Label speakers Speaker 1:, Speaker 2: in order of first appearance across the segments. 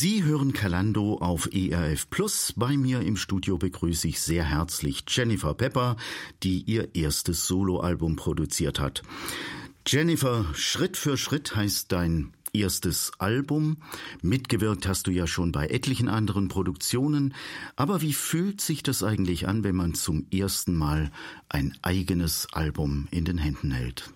Speaker 1: Sie hören Kalando auf ERF Plus. Bei mir im Studio begrüße ich sehr herzlich Jennifer Pepper, die ihr erstes Soloalbum produziert hat. Jennifer, Schritt für Schritt heißt dein erstes Album. Mitgewirkt hast du ja schon bei etlichen anderen Produktionen. Aber wie fühlt sich das eigentlich an, wenn man zum ersten Mal ein eigenes Album in den Händen hält?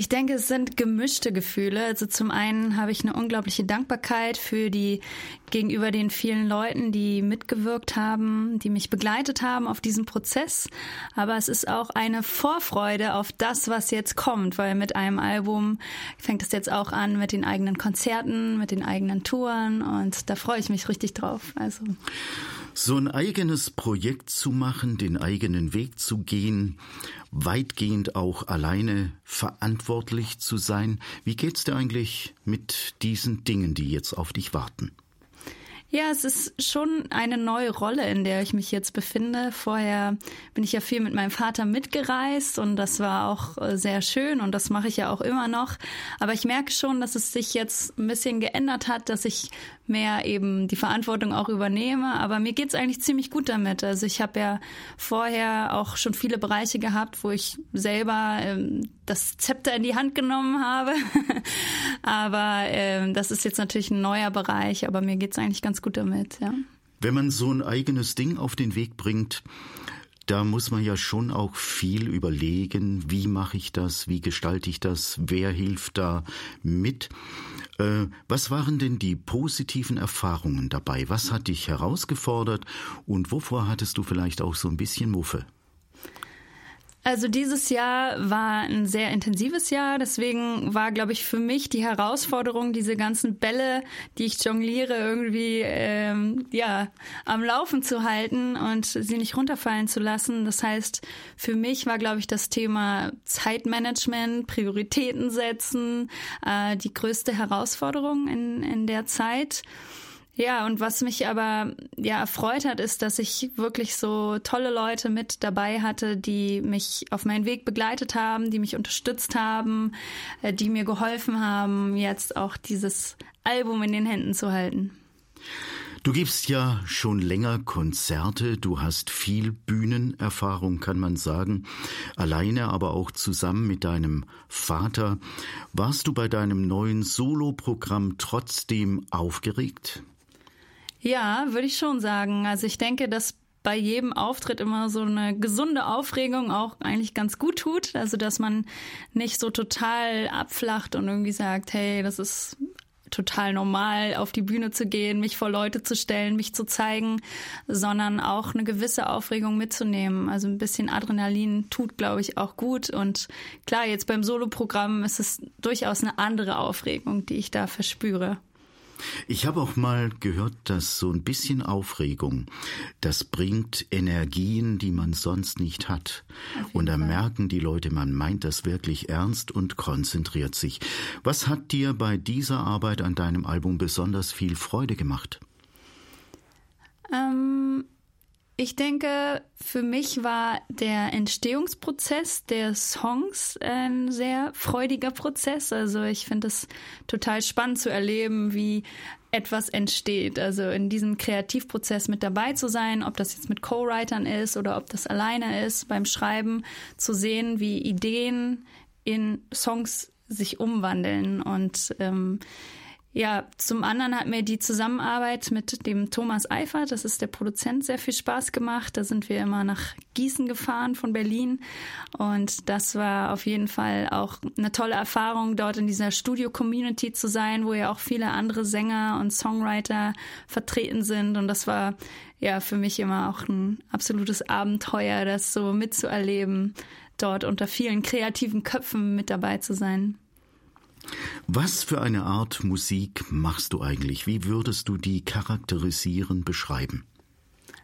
Speaker 2: Ich denke, es sind gemischte Gefühle. Also zum einen habe ich eine unglaubliche Dankbarkeit für die gegenüber den vielen Leuten, die mitgewirkt haben, die mich begleitet haben auf diesem Prozess. Aber es ist auch eine Vorfreude auf das, was jetzt kommt, weil mit einem Album fängt es jetzt auch an mit den eigenen Konzerten, mit den eigenen Touren und da freue ich mich richtig drauf. Also
Speaker 1: so ein eigenes Projekt zu machen, den eigenen Weg zu gehen, weitgehend auch alleine verantwortlich zu sein. Wie geht's dir eigentlich mit diesen Dingen, die jetzt auf dich warten?
Speaker 2: Ja, es ist schon eine neue Rolle, in der ich mich jetzt befinde. Vorher bin ich ja viel mit meinem Vater mitgereist und das war auch äh, sehr schön und das mache ich ja auch immer noch. Aber ich merke schon, dass es sich jetzt ein bisschen geändert hat, dass ich mehr eben die Verantwortung auch übernehme. Aber mir geht's eigentlich ziemlich gut damit. Also ich habe ja vorher auch schon viele Bereiche gehabt, wo ich selber ähm, das Zepter in die Hand genommen habe. aber ähm, das ist jetzt natürlich ein neuer Bereich, aber mir geht's eigentlich ganz gut damit, ja.
Speaker 1: Wenn man so ein eigenes Ding auf den Weg bringt, da muss man ja schon auch viel überlegen, wie mache ich das, wie gestalte ich das, wer hilft da mit. Äh, was waren denn die positiven Erfahrungen dabei? Was hat dich herausgefordert und wovor hattest du vielleicht auch so ein bisschen Muffe?
Speaker 2: Also dieses Jahr war ein sehr intensives Jahr, deswegen war, glaube ich, für mich die Herausforderung, diese ganzen Bälle, die ich jongliere, irgendwie ähm, ja am Laufen zu halten und sie nicht runterfallen zu lassen. Das heißt, für mich war, glaube ich, das Thema Zeitmanagement, Prioritäten setzen, äh, die größte Herausforderung in, in der Zeit. Ja, und was mich aber ja erfreut hat, ist, dass ich wirklich so tolle Leute mit dabei hatte, die mich auf meinen Weg begleitet haben, die mich unterstützt haben, äh, die mir geholfen haben, jetzt auch dieses Album in den Händen zu halten.
Speaker 1: Du gibst ja schon länger Konzerte, du hast viel Bühnenerfahrung, kann man sagen, alleine, aber auch zusammen mit deinem Vater. Warst du bei deinem neuen Soloprogramm trotzdem aufgeregt?
Speaker 2: Ja, würde ich schon sagen. Also ich denke, dass bei jedem Auftritt immer so eine gesunde Aufregung auch eigentlich ganz gut tut. Also dass man nicht so total abflacht und irgendwie sagt, hey, das ist total normal, auf die Bühne zu gehen, mich vor Leute zu stellen, mich zu zeigen, sondern auch eine gewisse Aufregung mitzunehmen. Also ein bisschen Adrenalin tut, glaube ich, auch gut. Und klar, jetzt beim Soloprogramm ist es durchaus eine andere Aufregung, die ich da verspüre.
Speaker 1: Ich habe auch mal gehört, dass so ein bisschen Aufregung, das bringt Energien, die man sonst nicht hat. Und da merken die Leute, man meint das wirklich ernst und konzentriert sich. Was hat dir bei dieser Arbeit an deinem Album besonders viel Freude gemacht?
Speaker 2: Ähm ich denke, für mich war der Entstehungsprozess der Songs ein sehr freudiger Prozess. Also ich finde es total spannend zu erleben, wie etwas entsteht. Also in diesem Kreativprozess mit dabei zu sein, ob das jetzt mit Co-Writern ist oder ob das alleine ist, beim Schreiben zu sehen, wie Ideen in Songs sich umwandeln und ähm, ja, zum anderen hat mir die Zusammenarbeit mit dem Thomas Eifert, das ist der Produzent, sehr viel Spaß gemacht. Da sind wir immer nach Gießen gefahren von Berlin und das war auf jeden Fall auch eine tolle Erfahrung, dort in dieser Studio-Community zu sein, wo ja auch viele andere Sänger und Songwriter vertreten sind und das war ja für mich immer auch ein absolutes Abenteuer, das so mitzuerleben, dort unter vielen kreativen Köpfen mit dabei zu sein.
Speaker 1: Was für eine Art Musik machst du eigentlich? Wie würdest du die charakterisieren, beschreiben?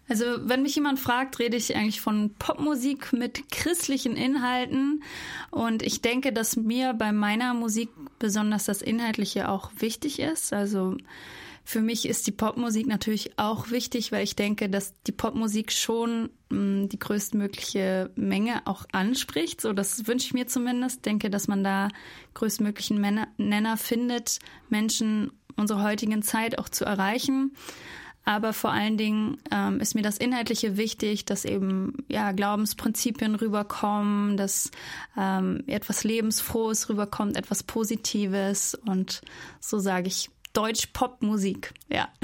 Speaker 2: Also, wenn mich jemand fragt, rede ich eigentlich von Popmusik mit christlichen Inhalten. Und ich denke, dass mir bei meiner Musik besonders das Inhaltliche auch wichtig ist. Also, für mich ist die Popmusik natürlich auch wichtig, weil ich denke, dass die Popmusik schon mh, mm, die größtmögliche Menge auch anspricht. So, das wünsche ich mir zumindest. Denke, dass man da größtmöglichen Nenner findet. Menschen unserer heutigen Zeit auch zu erreichen. Aber vor allen Dingen ähm, ist mir das Inhaltliche wichtig, dass eben ja Glaubensprinzipien rüberkommen, dass ähm, etwas Lebensfrohes rüberkommt, etwas Positives und so sage ich Deutsch-Pop-Musik. Ja.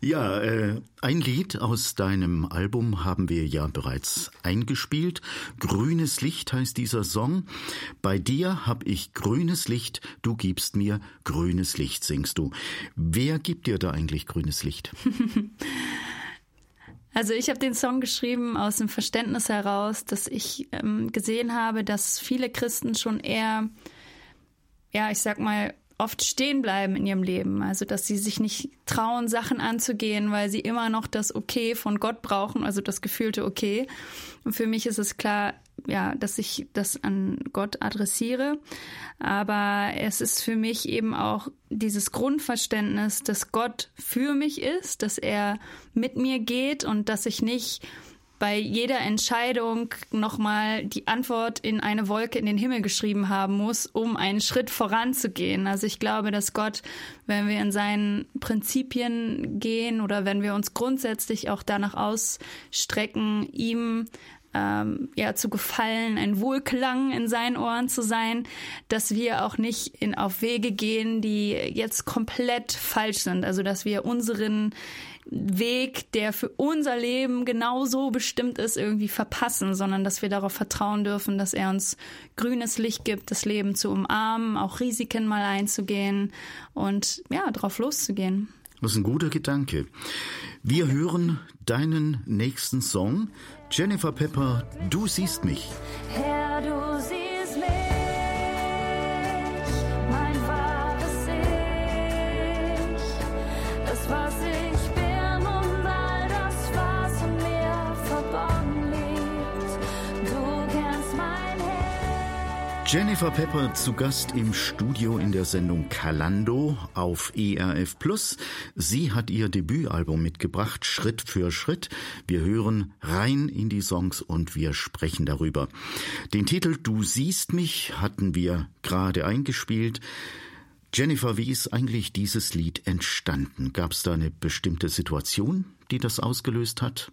Speaker 1: Ja, äh, ein Lied aus deinem Album haben wir ja bereits eingespielt. Grünes Licht heißt dieser Song. Bei dir hab ich grünes Licht, du gibst mir grünes Licht, singst du. Wer gibt dir da eigentlich grünes Licht?
Speaker 2: Also ich habe den Song geschrieben aus dem Verständnis heraus, dass ich ähm, gesehen habe, dass viele Christen schon eher, ja, ich sag mal, oft stehen bleiben in ihrem Leben. Also, dass sie sich nicht trauen, Sachen anzugehen, weil sie immer noch das Okay von Gott brauchen, also das gefühlte Okay. Und für mich ist es klar, ja, dass ich das an Gott adressiere. Aber es ist für mich eben auch dieses Grundverständnis, dass Gott für mich ist, dass er mit mir geht und dass ich nicht bei jeder Entscheidung nochmal die Antwort in eine Wolke in den Himmel geschrieben haben muss, um einen Schritt voranzugehen. Also ich glaube, dass Gott, wenn wir in seinen Prinzipien gehen oder wenn wir uns grundsätzlich auch danach ausstrecken, ihm ähm, ja zu gefallen, ein Wohlklang in seinen Ohren zu sein, dass wir auch nicht in, auf Wege gehen, die jetzt komplett falsch sind. Also dass wir unseren Weg, der für unser Leben genauso bestimmt ist, irgendwie verpassen, sondern dass wir darauf vertrauen dürfen, dass er uns grünes Licht gibt, das Leben zu umarmen, auch Risiken mal einzugehen und ja, drauf loszugehen.
Speaker 1: Das ist ein guter Gedanke. Wir hören deinen nächsten Song. Jennifer Pepper, du siehst mich.
Speaker 3: Herr, du siehst
Speaker 1: Jennifer Pepper zu Gast im Studio in der Sendung Kalando auf ERF Plus. Sie hat ihr Debütalbum mitgebracht, Schritt für Schritt. Wir hören rein in die Songs und wir sprechen darüber. Den Titel Du siehst mich hatten wir gerade eingespielt. Jennifer, wie ist eigentlich dieses Lied entstanden? Gab es da eine bestimmte Situation, die das ausgelöst hat?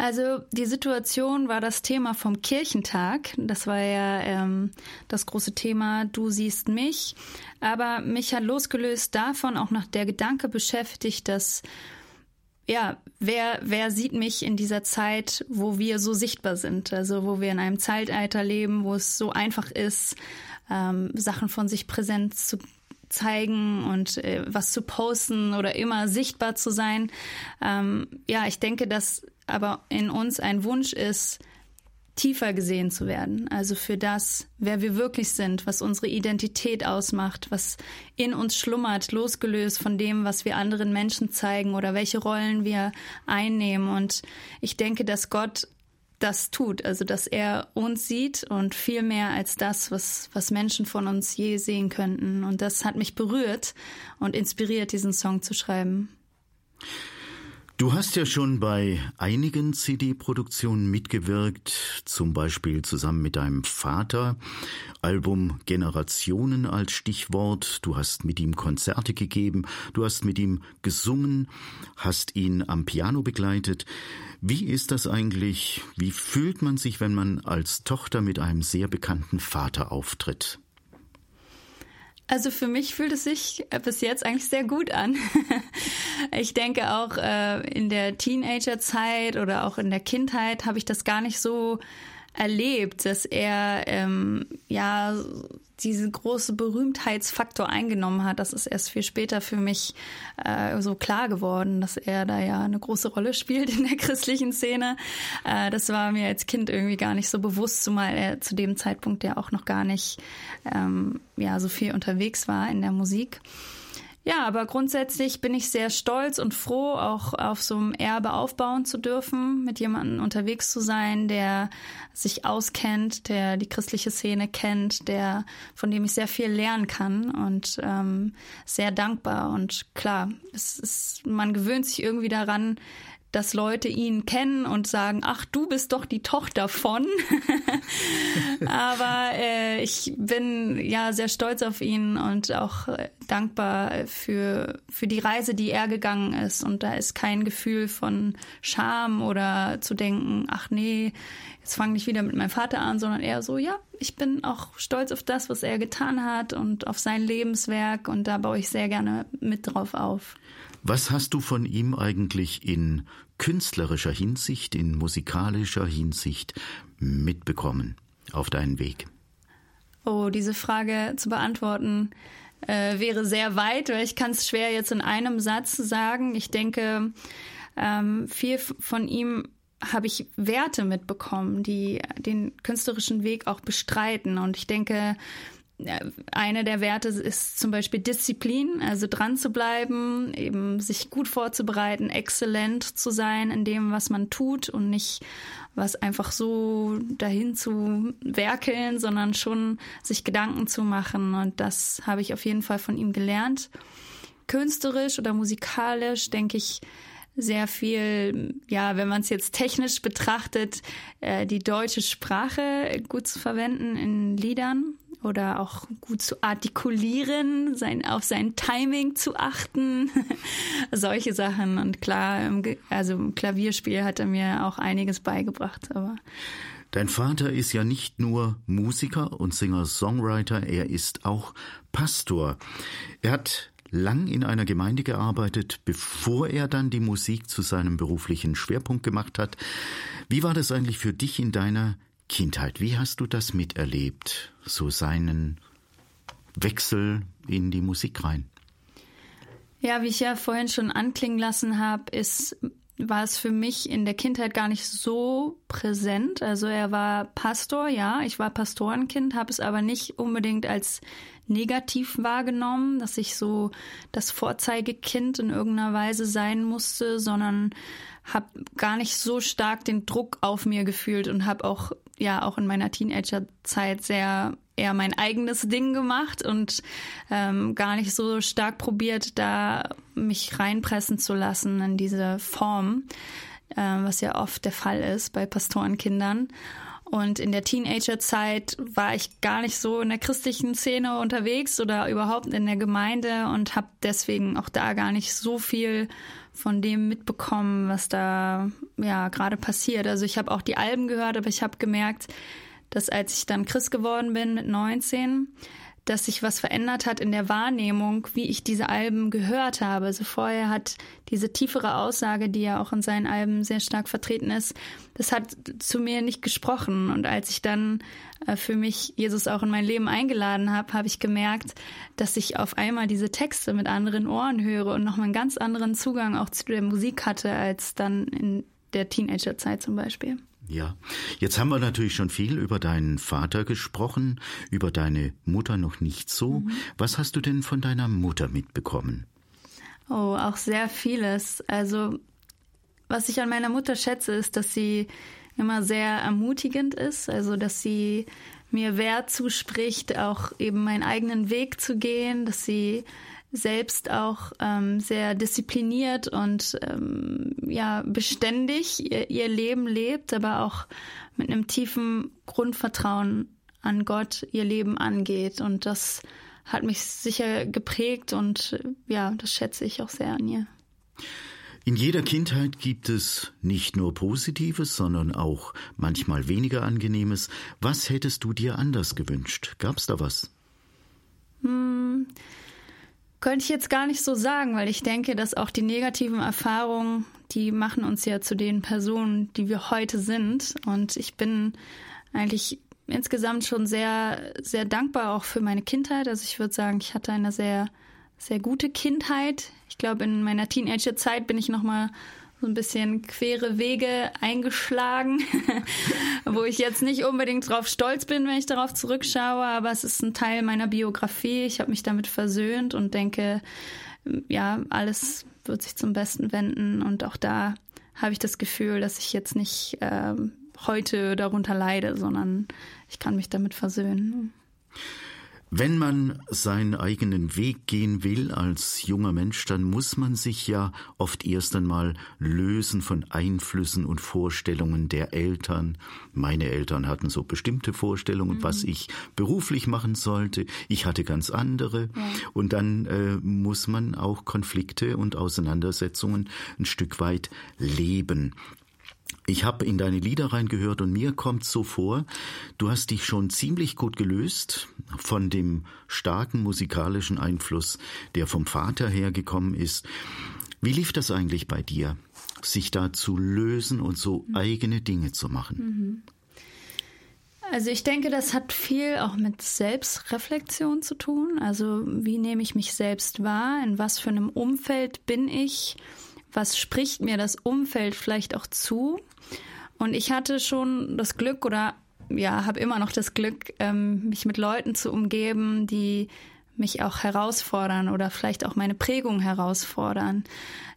Speaker 2: Also die Situation war das Thema vom Kirchentag. Das war ja ähm, das große Thema Du siehst mich. Aber mich hat losgelöst davon auch noch der Gedanke beschäftigt, dass ja, wer, wer sieht mich in dieser Zeit, wo wir so sichtbar sind? Also wo wir in einem Zeitalter leben, wo es so einfach ist, ähm, Sachen von sich präsent zu zeigen und äh, was zu posten oder immer sichtbar zu sein. Ähm, ja, ich denke, dass aber in uns ein Wunsch ist, tiefer gesehen zu werden. Also für das, wer wir wirklich sind, was unsere Identität ausmacht, was in uns schlummert, losgelöst von dem, was wir anderen Menschen zeigen oder welche Rollen wir einnehmen. Und ich denke, dass Gott das tut, also dass er uns sieht und viel mehr als das, was, was Menschen von uns je sehen könnten. Und das hat mich berührt und inspiriert, diesen Song zu schreiben.
Speaker 1: Du hast ja schon bei einigen CD-Produktionen mitgewirkt, zum Beispiel zusammen mit deinem Vater. Album Generationen als Stichwort. Du hast mit ihm Konzerte gegeben, du hast mit ihm gesungen, hast ihn am Piano begleitet. Wie ist das eigentlich? Wie fühlt man sich, wenn man als Tochter mit einem sehr bekannten Vater auftritt?
Speaker 2: Also für mich fühlt es sich bis jetzt eigentlich sehr gut an. ich denke auch äh, in der Teenagerzeit oder auch in der Kindheit habe ich das gar nicht so erlebt, dass er ähm, ja diesen großen Berühmtheitsfaktor eingenommen hat. Das ist erst viel später für mich äh, so klar geworden, dass er da ja eine große Rolle spielt in der christlichen Szene. Äh, das war mir als Kind irgendwie gar nicht so bewusst, zumal er zu dem Zeitpunkt ja auch noch gar nicht ähm, ja so viel unterwegs war in der Musik. Ja, aber grundsätzlich bin ich sehr stolz und froh, auch auf so einem Erbe aufbauen zu dürfen, mit jemandem unterwegs zu sein, der sich auskennt, der die christliche Szene kennt, der von dem ich sehr viel lernen kann und ähm, sehr dankbar. Und klar, es ist, man gewöhnt sich irgendwie daran, dass Leute ihn kennen und sagen, ach, du bist doch die Tochter von. Aber äh, ich bin ja sehr stolz auf ihn und auch äh, dankbar für, für die Reise, die er gegangen ist. Und da ist kein Gefühl von Scham oder zu denken, ach nee, jetzt fange ich wieder mit meinem Vater an, sondern eher so, ja, ich bin auch stolz auf das, was er getan hat und auf sein Lebenswerk und da baue ich sehr gerne mit drauf auf.
Speaker 1: Was hast du von ihm eigentlich in künstlerischer Hinsicht, in musikalischer Hinsicht mitbekommen auf deinen Weg?
Speaker 2: Oh, diese Frage zu beantworten äh, wäre sehr weit, weil ich kann es schwer jetzt in einem Satz sagen. Ich denke, ähm, viel von ihm habe ich Werte mitbekommen, die den künstlerischen Weg auch bestreiten. Und ich denke, eine der Werte ist zum Beispiel Disziplin, also dran zu bleiben, eben sich gut vorzubereiten, exzellent zu sein in dem, was man tut und nicht was einfach so dahin zu werkeln, sondern schon sich Gedanken zu machen. Und das habe ich auf jeden Fall von ihm gelernt. Künstlerisch oder musikalisch denke ich, sehr viel, ja, wenn man es jetzt technisch betrachtet, äh, die deutsche Sprache gut zu verwenden in Liedern oder auch gut zu artikulieren, sein, auf sein Timing zu achten, solche Sachen. Und klar, also im Klavierspiel hat er mir auch einiges beigebracht, aber.
Speaker 1: Dein Vater ist ja nicht nur Musiker und Singer-Songwriter, er ist auch Pastor. Er hat lang in einer Gemeinde gearbeitet, bevor er dann die Musik zu seinem beruflichen Schwerpunkt gemacht hat. Wie war das eigentlich für dich in deiner Kindheit. Wie hast du das miterlebt? So seinen Wechsel in die Musik rein?
Speaker 2: Ja, wie ich ja vorhin schon anklingen lassen habe, ist war es für mich in der Kindheit gar nicht so präsent. Also er war Pastor, ja, ich war Pastorenkind, habe es aber nicht unbedingt als negativ wahrgenommen, dass ich so das Vorzeigekind in irgendeiner Weise sein musste, sondern habe gar nicht so stark den Druck auf mir gefühlt und habe auch ja auch in meiner Teenagerzeit sehr eher mein eigenes Ding gemacht und ähm, gar nicht so stark probiert, da mich reinpressen zu lassen in diese Form, äh, was ja oft der Fall ist bei Pastorenkindern. Und in der Teenagerzeit war ich gar nicht so in der christlichen Szene unterwegs oder überhaupt in der Gemeinde und habe deswegen auch da gar nicht so viel von dem mitbekommen, was da ja gerade passiert. Also ich habe auch die Alben gehört, aber ich habe gemerkt, dass als ich dann Christ geworden bin mit 19, dass sich was verändert hat in der Wahrnehmung, wie ich diese Alben gehört habe. Also vorher hat diese tiefere Aussage, die ja auch in seinen Alben sehr stark vertreten ist, das hat zu mir nicht gesprochen. Und als ich dann äh, für mich Jesus auch in mein Leben eingeladen habe, habe ich gemerkt, dass ich auf einmal diese Texte mit anderen Ohren höre und nochmal einen ganz anderen Zugang auch zu der Musik hatte als dann in der Teenagerzeit zum Beispiel.
Speaker 1: Ja, jetzt haben wir natürlich schon viel über deinen Vater gesprochen, über deine Mutter noch nicht so. Mhm. Was hast du denn von deiner Mutter mitbekommen?
Speaker 2: Oh, auch sehr vieles. Also, was ich an meiner Mutter schätze, ist, dass sie immer sehr ermutigend ist, also dass sie mir Wert zuspricht, auch eben meinen eigenen Weg zu gehen, dass sie selbst auch ähm, sehr diszipliniert und ähm, ja beständig ihr, ihr Leben lebt, aber auch mit einem tiefen Grundvertrauen an Gott ihr Leben angeht. Und das hat mich sicher geprägt und ja, das schätze ich auch sehr an ihr.
Speaker 1: In jeder Kindheit gibt es nicht nur Positives, sondern auch manchmal weniger Angenehmes. Was hättest du dir anders gewünscht? Gab's da was?
Speaker 2: Hm, könnte ich jetzt gar nicht so sagen, weil ich denke, dass auch die negativen Erfahrungen, die machen uns ja zu den Personen, die wir heute sind. Und ich bin eigentlich insgesamt schon sehr, sehr dankbar auch für meine Kindheit. Also ich würde sagen, ich hatte eine sehr, sehr gute Kindheit. Ich glaube, in meiner Teenagerzeit bin ich nochmal so ein bisschen quere Wege eingeschlagen, wo ich jetzt nicht unbedingt drauf stolz bin, wenn ich darauf zurückschaue, aber es ist ein Teil meiner Biografie. Ich habe mich damit versöhnt und denke, ja, alles wird sich zum Besten wenden und auch da habe ich das Gefühl, dass ich jetzt nicht ähm, heute darunter leide, sondern ich kann mich damit versöhnen.
Speaker 1: Wenn man seinen eigenen Weg gehen will als junger Mensch, dann muss man sich ja oft erst einmal lösen von Einflüssen und Vorstellungen der Eltern. Meine Eltern hatten so bestimmte Vorstellungen, mhm. was ich beruflich machen sollte. Ich hatte ganz andere. Ja. Und dann äh, muss man auch Konflikte und Auseinandersetzungen ein Stück weit leben. Ich habe in deine Lieder reingehört und mir kommt so vor, du hast dich schon ziemlich gut gelöst von dem starken musikalischen Einfluss, der vom Vater hergekommen ist. Wie lief das eigentlich bei dir, sich da zu lösen und so eigene Dinge zu machen? Mhm.
Speaker 2: Also ich denke, das hat viel auch mit Selbstreflexion zu tun. Also wie nehme ich mich selbst wahr? In was für einem Umfeld bin ich? Was spricht mir das Umfeld vielleicht auch zu? Und ich hatte schon das Glück oder ja, habe immer noch das Glück, ähm, mich mit Leuten zu umgeben, die mich auch herausfordern oder vielleicht auch meine Prägung herausfordern,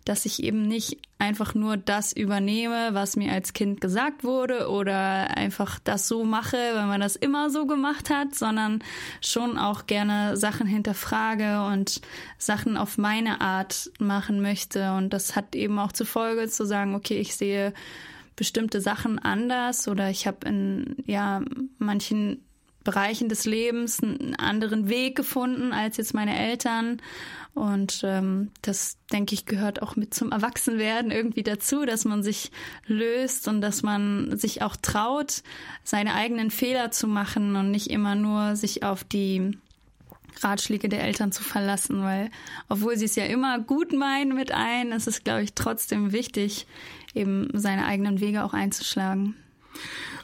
Speaker 2: dass ich eben nicht einfach nur das übernehme, was mir als Kind gesagt wurde oder einfach das so mache, weil man das immer so gemacht hat, sondern schon auch gerne Sachen hinterfrage und Sachen auf meine Art machen möchte. Und das hat eben auch zur Folge zu sagen, okay, ich sehe bestimmte Sachen anders oder ich habe in ja manchen Bereichen des Lebens einen anderen Weg gefunden als jetzt meine Eltern. Und ähm, das, denke ich, gehört auch mit zum Erwachsenwerden irgendwie dazu, dass man sich löst und dass man sich auch traut, seine eigenen Fehler zu machen und nicht immer nur sich auf die Ratschläge der Eltern zu verlassen, weil obwohl sie es ja immer gut meinen mit ein, ist es, glaube ich, trotzdem wichtig, eben seine eigenen Wege auch einzuschlagen.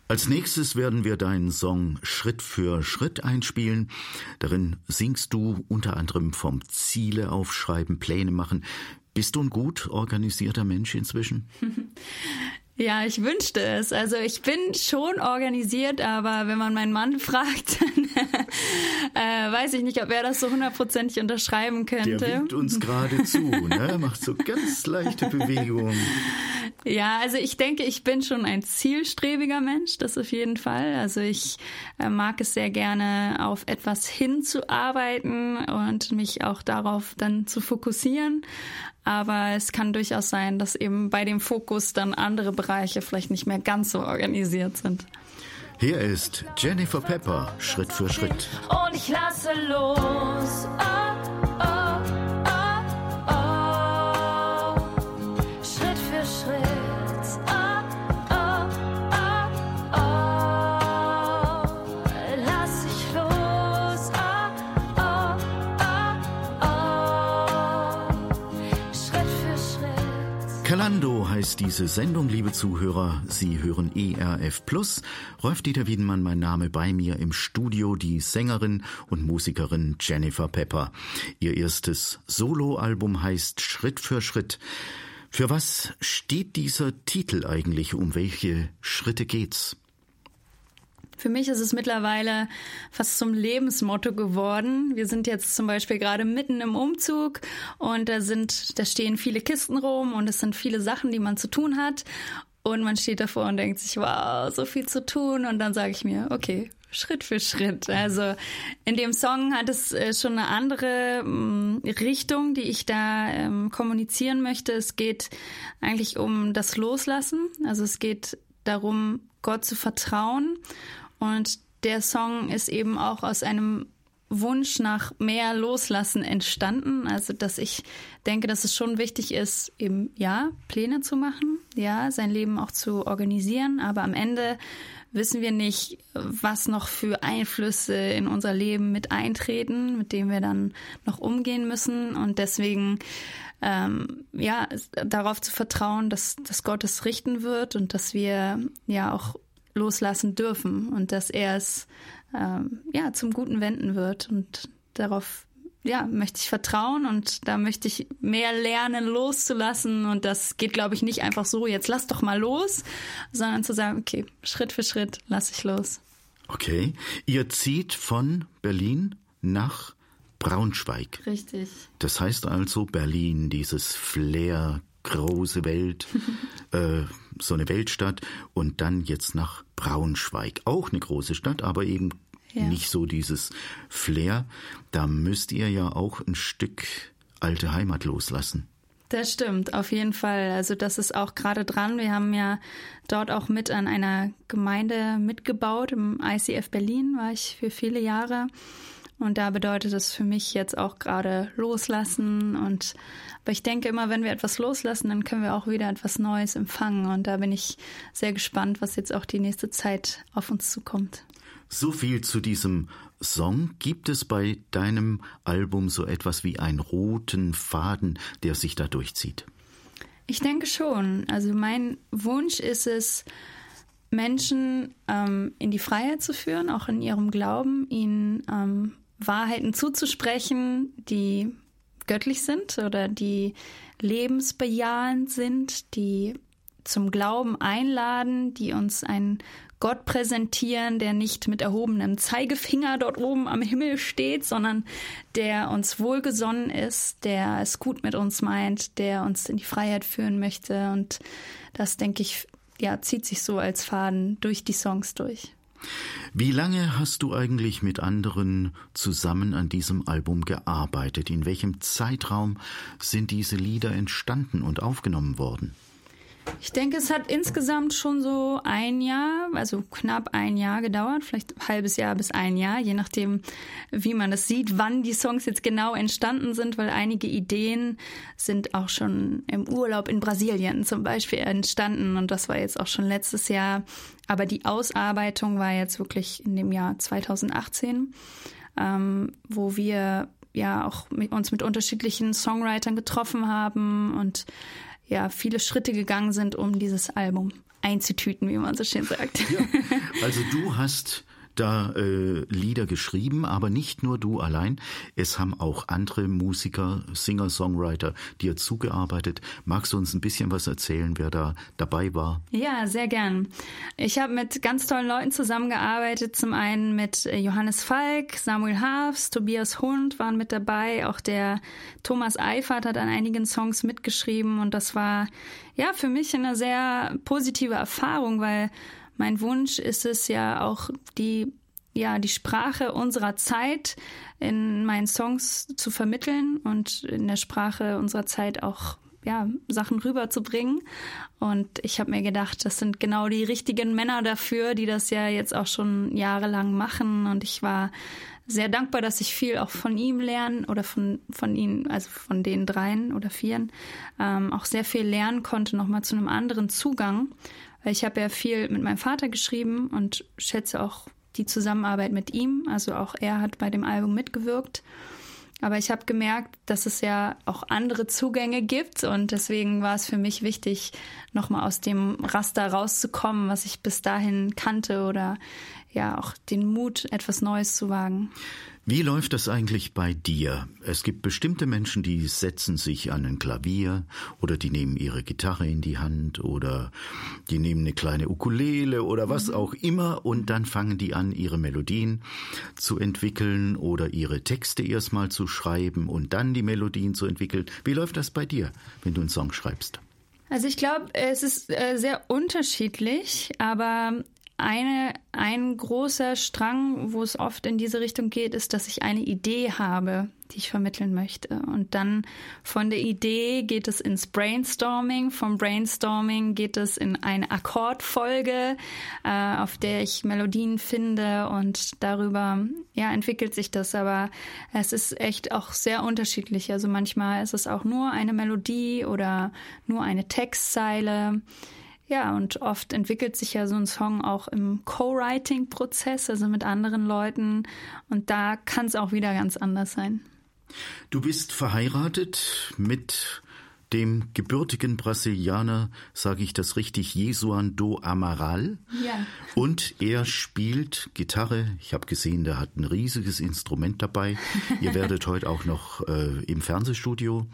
Speaker 1: Als nächstes werden wir deinen Song Schritt für Schritt einspielen. Darin singst du unter anderem vom Ziele aufschreiben, Pläne machen. Bist du ein gut organisierter Mensch inzwischen?
Speaker 2: Ja, ich wünschte es. Also ich bin schon organisiert, aber wenn man meinen Mann fragt, dann äh, weiß ich nicht, ob er das so hundertprozentig unterschreiben könnte.
Speaker 1: Der winkt uns gerade zu, ne? macht so ganz leichte Bewegungen.
Speaker 2: Ja, also ich denke, ich bin schon ein zielstrebiger Mensch, das auf jeden Fall. Also ich äh, mag es sehr gerne, auf etwas hinzuarbeiten und mich auch darauf dann zu fokussieren. Aber es kann durchaus sein, dass eben bei dem Fokus dann andere Bereiche vielleicht nicht mehr ganz so organisiert sind.
Speaker 1: Hier ist Jennifer Pepper, Schritt für Schritt.
Speaker 3: Und ich lasse los. Oh, oh,
Speaker 1: Kalando heißt diese Sendung, liebe Zuhörer. Sie hören ERF Plus. Rolf-Dieter Wiedenmann, mein Name, bei mir im Studio die Sängerin und Musikerin Jennifer Pepper. Ihr erstes Soloalbum heißt Schritt für Schritt. Für was steht dieser Titel eigentlich? Um welche Schritte geht's?
Speaker 2: Für mich ist es mittlerweile fast zum Lebensmotto geworden. Wir sind jetzt zum Beispiel gerade mitten im Umzug und da sind, da stehen viele Kisten rum und es sind viele Sachen, die man zu tun hat. Und man steht davor und denkt sich, wow, so viel zu tun. Und dann sage ich mir, okay, Schritt für Schritt. Also in dem Song hat es äh, schon eine andere mm, Richtung, die ich da ähm, kommunizieren möchte. Es geht eigentlich um das Loslassen. Also es geht darum, Gott zu vertrauen und der Song ist eben auch aus einem Wunsch nach mehr Loslassen entstanden. Also, dass ich denke, dass es schon wichtig ist, eben, ja, Pläne zu machen, ja, sein Leben auch zu organisieren. Aber am Ende wissen wir nicht, was noch für Einflüsse in unser Leben mit eintreten, mit denen wir dann noch umgehen müssen. Und deswegen, ähm, ja, darauf zu vertrauen, dass, dass Gott es richten wird und dass wir ja auch loslassen dürfen und dass er es ähm, ja zum Guten wenden wird. Und darauf ja möchte ich vertrauen und da möchte ich mehr lernen loszulassen. Und das geht glaube ich nicht einfach so jetzt lass doch mal los sondern zu sagen okay Schritt für Schritt lasse ich los.
Speaker 1: Okay. Ihr zieht von Berlin nach Braunschweig.
Speaker 2: Richtig.
Speaker 1: Das heißt also Berlin dieses Flair große Welt, äh, so eine Weltstadt und dann jetzt nach Braunschweig. Auch eine große Stadt, aber eben ja. nicht so dieses Flair. Da müsst ihr ja auch ein Stück alte Heimat loslassen.
Speaker 2: Das stimmt, auf jeden Fall. Also das ist auch gerade dran. Wir haben ja dort auch mit an einer Gemeinde mitgebaut. Im ICF Berlin war ich für viele Jahre. Und da bedeutet es für mich jetzt auch gerade loslassen. Und aber ich denke immer, wenn wir etwas loslassen, dann können wir auch wieder etwas Neues empfangen. Und da bin ich sehr gespannt, was jetzt auch die nächste Zeit auf uns zukommt.
Speaker 1: So viel zu diesem Song. Gibt es bei deinem Album so etwas wie einen roten Faden, der sich da durchzieht?
Speaker 2: Ich denke schon. Also mein Wunsch ist es, Menschen ähm, in die Freiheit zu führen, auch in ihrem Glauben, ihnen ähm, Wahrheiten zuzusprechen, die göttlich sind oder die lebensbejahend sind, die zum Glauben einladen, die uns ein Gott präsentieren, der nicht mit erhobenem Zeigefinger dort oben am Himmel steht, sondern der uns wohlgesonnen ist, der es gut mit uns meint, der uns in die Freiheit führen möchte. Und das, denke ich, ja, zieht sich so als Faden durch die Songs durch.
Speaker 1: Wie lange hast du eigentlich mit anderen zusammen an diesem Album gearbeitet? In welchem Zeitraum sind diese Lieder entstanden und aufgenommen worden?
Speaker 2: Ich denke, es hat insgesamt schon so ein Jahr, also knapp ein Jahr gedauert, vielleicht ein halbes Jahr bis ein Jahr, je nachdem, wie man es sieht, wann die Songs jetzt genau entstanden sind, weil einige Ideen sind auch schon im Urlaub in Brasilien zum Beispiel entstanden und das war jetzt auch schon letztes Jahr. Aber die Ausarbeitung war jetzt wirklich in dem Jahr 2018, ähm, wo wir ja auch mit uns mit unterschiedlichen Songwritern getroffen haben und ja viele Schritte gegangen sind, um dieses Album einzutüten, wie man so schön sagt. Ja,
Speaker 1: also du hast da äh, Lieder geschrieben, aber nicht nur du allein. Es haben auch andere Musiker, Singer, Songwriter dir zugearbeitet. Magst du uns ein bisschen was erzählen, wer da dabei war?
Speaker 2: Ja, sehr gern. Ich habe mit ganz tollen Leuten zusammengearbeitet. Zum einen mit Johannes Falk, Samuel Haafs, Tobias Hund waren mit dabei. Auch der Thomas Eifert hat an einigen Songs mitgeschrieben und das war ja für mich eine sehr positive Erfahrung, weil mein Wunsch ist es ja auch, die, ja, die Sprache unserer Zeit in meinen Songs zu vermitteln und in der Sprache unserer Zeit auch ja, Sachen rüberzubringen. Und ich habe mir gedacht, das sind genau die richtigen Männer dafür, die das ja jetzt auch schon jahrelang machen. Und ich war sehr dankbar, dass ich viel auch von ihm lernen oder von, von ihnen, also von den dreien oder vieren, ähm, auch sehr viel lernen konnte, nochmal zu einem anderen Zugang. Weil ich habe ja viel mit meinem Vater geschrieben und schätze auch die Zusammenarbeit mit ihm. Also auch er hat bei dem Album mitgewirkt. Aber ich habe gemerkt, dass es ja auch andere Zugänge gibt und deswegen war es für mich wichtig, nochmal aus dem Raster rauszukommen, was ich bis dahin kannte oder ja auch den Mut, etwas Neues zu wagen.
Speaker 1: Wie läuft das eigentlich bei dir? Es gibt bestimmte Menschen, die setzen sich an ein Klavier oder die nehmen ihre Gitarre in die Hand oder die nehmen eine kleine Ukulele oder was mhm. auch immer und dann fangen die an, ihre Melodien zu entwickeln oder ihre Texte erstmal zu schreiben und dann die Melodien zu entwickeln. Wie läuft das bei dir, wenn du einen Song schreibst?
Speaker 2: Also ich glaube, es ist äh, sehr unterschiedlich, aber eine, ein großer Strang, wo es oft in diese Richtung geht, ist, dass ich eine Idee habe, die ich vermitteln möchte. Und dann von der Idee geht es ins Brainstorming, vom Brainstorming geht es in eine Akkordfolge, äh, auf der ich Melodien finde und darüber ja entwickelt sich das. Aber es ist echt auch sehr unterschiedlich. Also manchmal ist es auch nur eine Melodie oder nur eine Textzeile. Ja, und oft entwickelt sich ja so ein Song auch im Co-Writing-Prozess, also mit anderen Leuten. Und da kann es auch wieder ganz anders sein.
Speaker 1: Du bist verheiratet mit dem gebürtigen Brasilianer, sage ich das richtig, Jesuan do Amaral.
Speaker 2: Ja.
Speaker 1: Und er spielt Gitarre. Ich habe gesehen, der hat ein riesiges Instrument dabei. Ihr werdet heute auch noch äh, im Fernsehstudio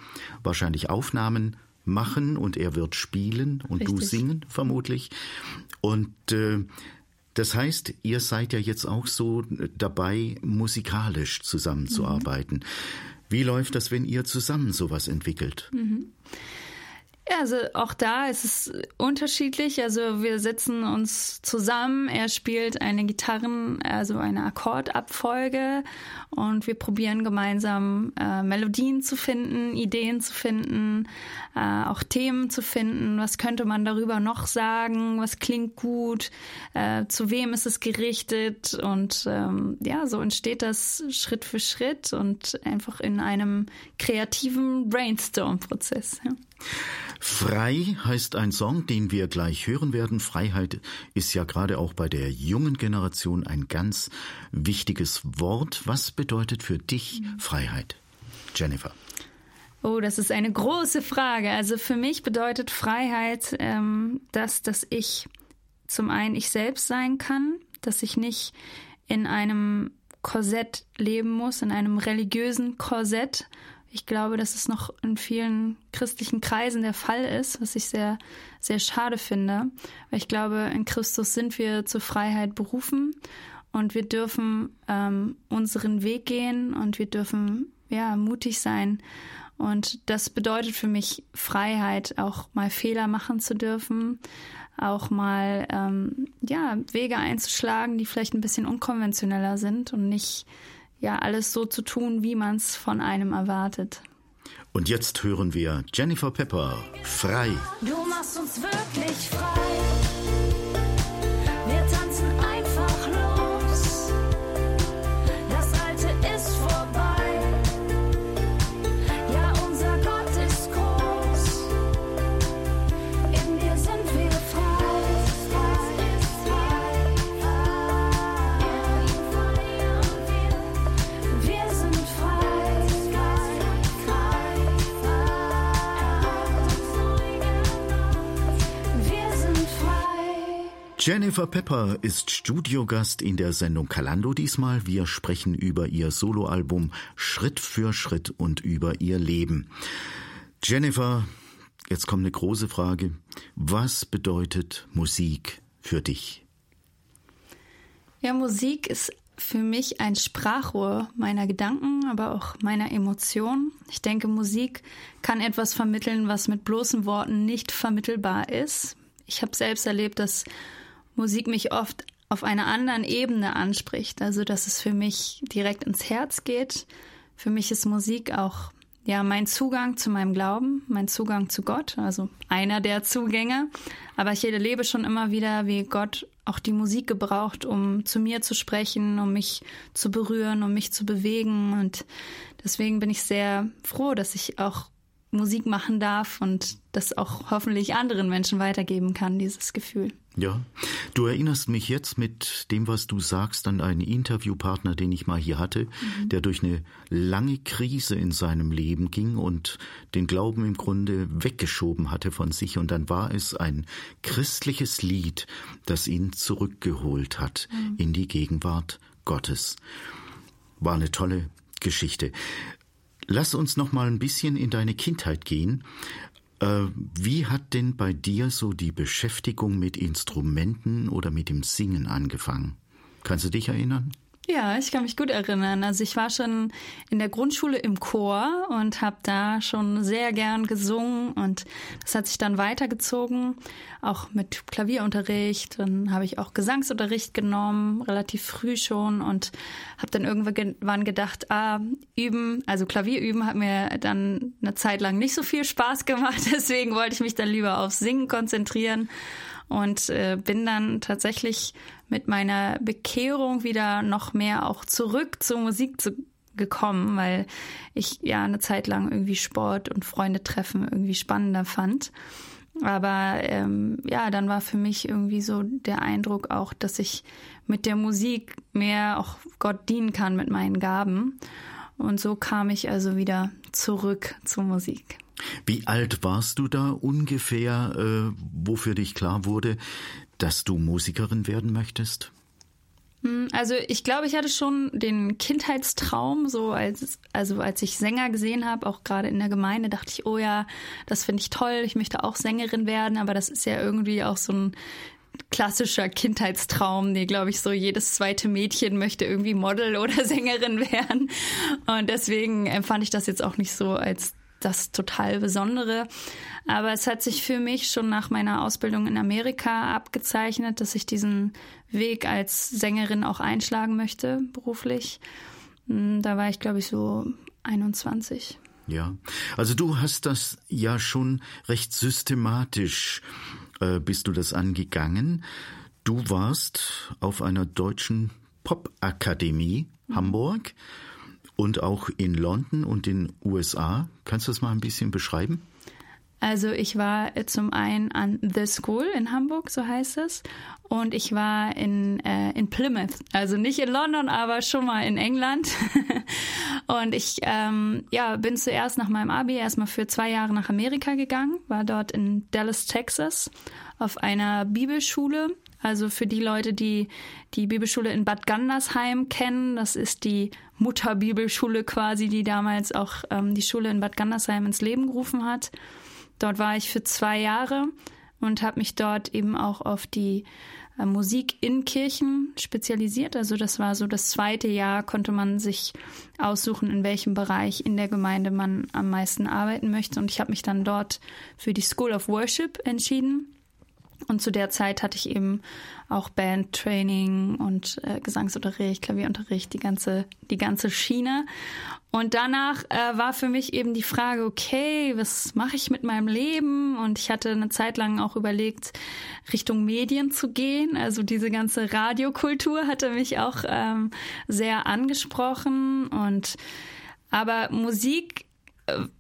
Speaker 1: wahrscheinlich Aufnahmen machen und er wird spielen und Richtig. du singen vermutlich. Und äh, das heißt, ihr seid ja jetzt auch so dabei, musikalisch zusammenzuarbeiten. Mhm. Wie läuft das, wenn ihr zusammen sowas entwickelt? Mhm.
Speaker 2: Ja, also auch da ist es unterschiedlich. Also wir setzen uns zusammen. Er spielt eine Gitarren, also eine Akkordabfolge und wir probieren gemeinsam äh, Melodien zu finden, Ideen zu finden, äh, auch Themen zu finden. Was könnte man darüber noch sagen? Was klingt gut? Äh, zu wem ist es gerichtet? Und ähm, ja, so entsteht das Schritt für Schritt und einfach in einem kreativen Brainstorm-Prozess. Ja.
Speaker 1: Frei heißt ein Song, den wir gleich hören werden. Freiheit ist ja gerade auch bei der jungen Generation ein ganz wichtiges Wort. Was bedeutet für dich Freiheit? Jennifer.
Speaker 2: Oh, das ist eine große Frage. Also für mich bedeutet Freiheit, ähm, dass, dass ich zum einen ich selbst sein kann, dass ich nicht in einem Korsett leben muss, in einem religiösen Korsett ich glaube, dass es noch in vielen christlichen Kreisen der Fall ist, was ich sehr, sehr schade finde. Weil ich glaube, in Christus sind wir zur Freiheit berufen und wir dürfen ähm, unseren Weg gehen und wir dürfen ja mutig sein. Und das bedeutet für mich Freiheit, auch mal Fehler machen zu dürfen, auch mal ähm, ja Wege einzuschlagen, die vielleicht ein bisschen unkonventioneller sind und nicht ja alles so zu tun, wie man es von einem erwartet.
Speaker 1: Und jetzt hören wir Jennifer Pepper, frei.
Speaker 3: Du machst uns wirklich frei.
Speaker 1: Jennifer Pepper ist Studiogast in der Sendung Kalando diesmal. Wir sprechen über ihr Soloalbum Schritt für Schritt und über ihr Leben. Jennifer, jetzt kommt eine große Frage. Was bedeutet Musik für dich?
Speaker 2: Ja, Musik ist für mich ein Sprachrohr meiner Gedanken, aber auch meiner Emotionen. Ich denke, Musik kann etwas vermitteln, was mit bloßen Worten nicht vermittelbar ist. Ich habe selbst erlebt, dass Musik mich oft auf einer anderen Ebene anspricht, also dass es für mich direkt ins Herz geht. Für mich ist Musik auch ja mein Zugang zu meinem Glauben, mein Zugang zu Gott, also einer der Zugänge. Aber ich erlebe schon immer wieder, wie Gott auch die Musik gebraucht, um zu mir zu sprechen, um mich zu berühren, um mich zu bewegen. Und deswegen bin ich sehr froh, dass ich auch Musik machen darf und das auch hoffentlich anderen Menschen weitergeben kann, dieses Gefühl.
Speaker 1: Ja, du erinnerst mich jetzt mit dem, was du sagst, an einen Interviewpartner, den ich mal hier hatte, mhm. der durch eine lange Krise in seinem Leben ging und den Glauben im Grunde weggeschoben hatte von sich. Und dann war es ein christliches Lied, das ihn zurückgeholt hat mhm. in die Gegenwart Gottes. War eine tolle Geschichte. Lass uns noch mal ein bisschen in deine Kindheit gehen. Äh, wie hat denn bei dir so die Beschäftigung mit Instrumenten oder mit dem Singen angefangen? Kannst du dich erinnern?
Speaker 2: Ja, ich kann mich gut erinnern. Also ich war schon in der Grundschule im Chor und habe da schon sehr gern gesungen und das hat sich dann weitergezogen, auch mit Klavierunterricht. Dann habe ich auch Gesangsunterricht genommen, relativ früh schon und habe dann irgendwann gedacht, ah, üben, also Klavier üben hat mir dann eine Zeit lang nicht so viel Spaß gemacht, deswegen wollte ich mich dann lieber aufs Singen konzentrieren und äh, bin dann tatsächlich mit meiner Bekehrung wieder noch mehr auch zurück zur Musik zu, gekommen, weil ich ja eine Zeit lang irgendwie Sport und Freunde treffen irgendwie spannender fand. Aber ähm, ja, dann war für mich irgendwie so der Eindruck auch, dass ich mit der Musik mehr auch Gott dienen kann mit meinen Gaben. Und so kam ich also wieder zurück zur Musik.
Speaker 1: Wie alt warst du da ungefähr, äh, wo für dich klar wurde, dass du Musikerin werden möchtest?
Speaker 2: Hm, also ich glaube, ich hatte schon den Kindheitstraum, so als also als ich Sänger gesehen habe, auch gerade in der Gemeinde, dachte ich, oh ja, das finde ich toll, ich möchte auch Sängerin werden, aber das ist ja irgendwie auch so ein klassischer Kindheitstraum, den glaube ich so jedes zweite Mädchen möchte irgendwie Model oder Sängerin werden und deswegen empfand ich das jetzt auch nicht so als das total Besondere. Aber es hat sich für mich schon nach meiner Ausbildung in Amerika abgezeichnet, dass ich diesen Weg als Sängerin auch einschlagen möchte, beruflich. Hm, da war ich, glaube ich, so 21.
Speaker 1: Ja, also du hast das ja schon recht systematisch, äh, bist du das angegangen. Du warst auf einer deutschen Popakademie mhm. Und auch in London und in USA. Kannst du das mal ein bisschen beschreiben?
Speaker 2: Also ich war zum einen an The School in Hamburg, so heißt es, und ich war in, äh, in Plymouth, also nicht in London, aber schon mal in England. und ich ähm, ja, bin zuerst nach meinem Abi erstmal für zwei Jahre nach Amerika gegangen, war dort in Dallas, Texas, auf einer Bibelschule. Also für die Leute, die die Bibelschule in Bad Gandersheim kennen, das ist die Mutterbibelschule quasi, die damals auch ähm, die Schule in Bad Gandersheim ins Leben gerufen hat. Dort war ich für zwei Jahre und habe mich dort eben auch auf die äh, Musik in Kirchen spezialisiert. Also das war so das zweite Jahr, konnte man sich aussuchen, in welchem Bereich in der Gemeinde man am meisten arbeiten möchte. Und ich habe mich dann dort für die School of Worship entschieden. Und zu der Zeit hatte ich eben auch Bandtraining und äh, Gesangsunterricht, Klavierunterricht, die ganze, die ganze Schiene. Und danach äh, war für mich eben die Frage, okay, was mache ich mit meinem Leben? Und ich hatte eine Zeit lang auch überlegt, Richtung Medien zu gehen. Also diese ganze Radiokultur hatte mich auch ähm, sehr angesprochen. Und aber Musik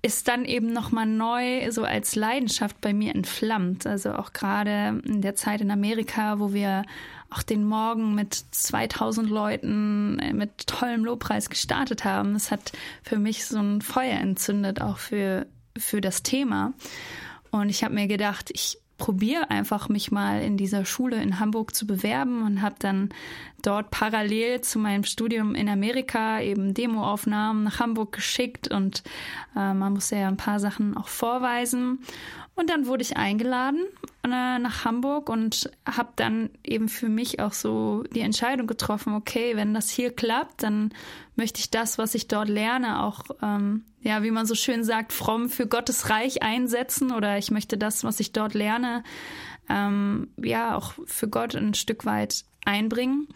Speaker 2: ist dann eben nochmal neu so als Leidenschaft bei mir entflammt. Also auch gerade in der Zeit in Amerika, wo wir auch den Morgen mit 2000 Leuten äh, mit tollem Lobpreis gestartet haben. Das hat für mich so ein Feuer entzündet, auch für, für das Thema. Und ich habe mir gedacht, ich probiere einfach mich mal in dieser Schule in Hamburg zu bewerben und habe dann dort parallel zu meinem Studium in Amerika eben Demoaufnahmen nach Hamburg geschickt und äh, man musste ja ein paar Sachen auch vorweisen. Und dann wurde ich eingeladen äh, nach Hamburg und habe dann eben für mich auch so die Entscheidung getroffen, okay, wenn das hier klappt, dann möchte ich das, was ich dort lerne, auch, ähm, ja, wie man so schön sagt, fromm für Gottes Reich einsetzen oder ich möchte das, was ich dort lerne, ähm, ja, auch für Gott ein Stück weit einbringen.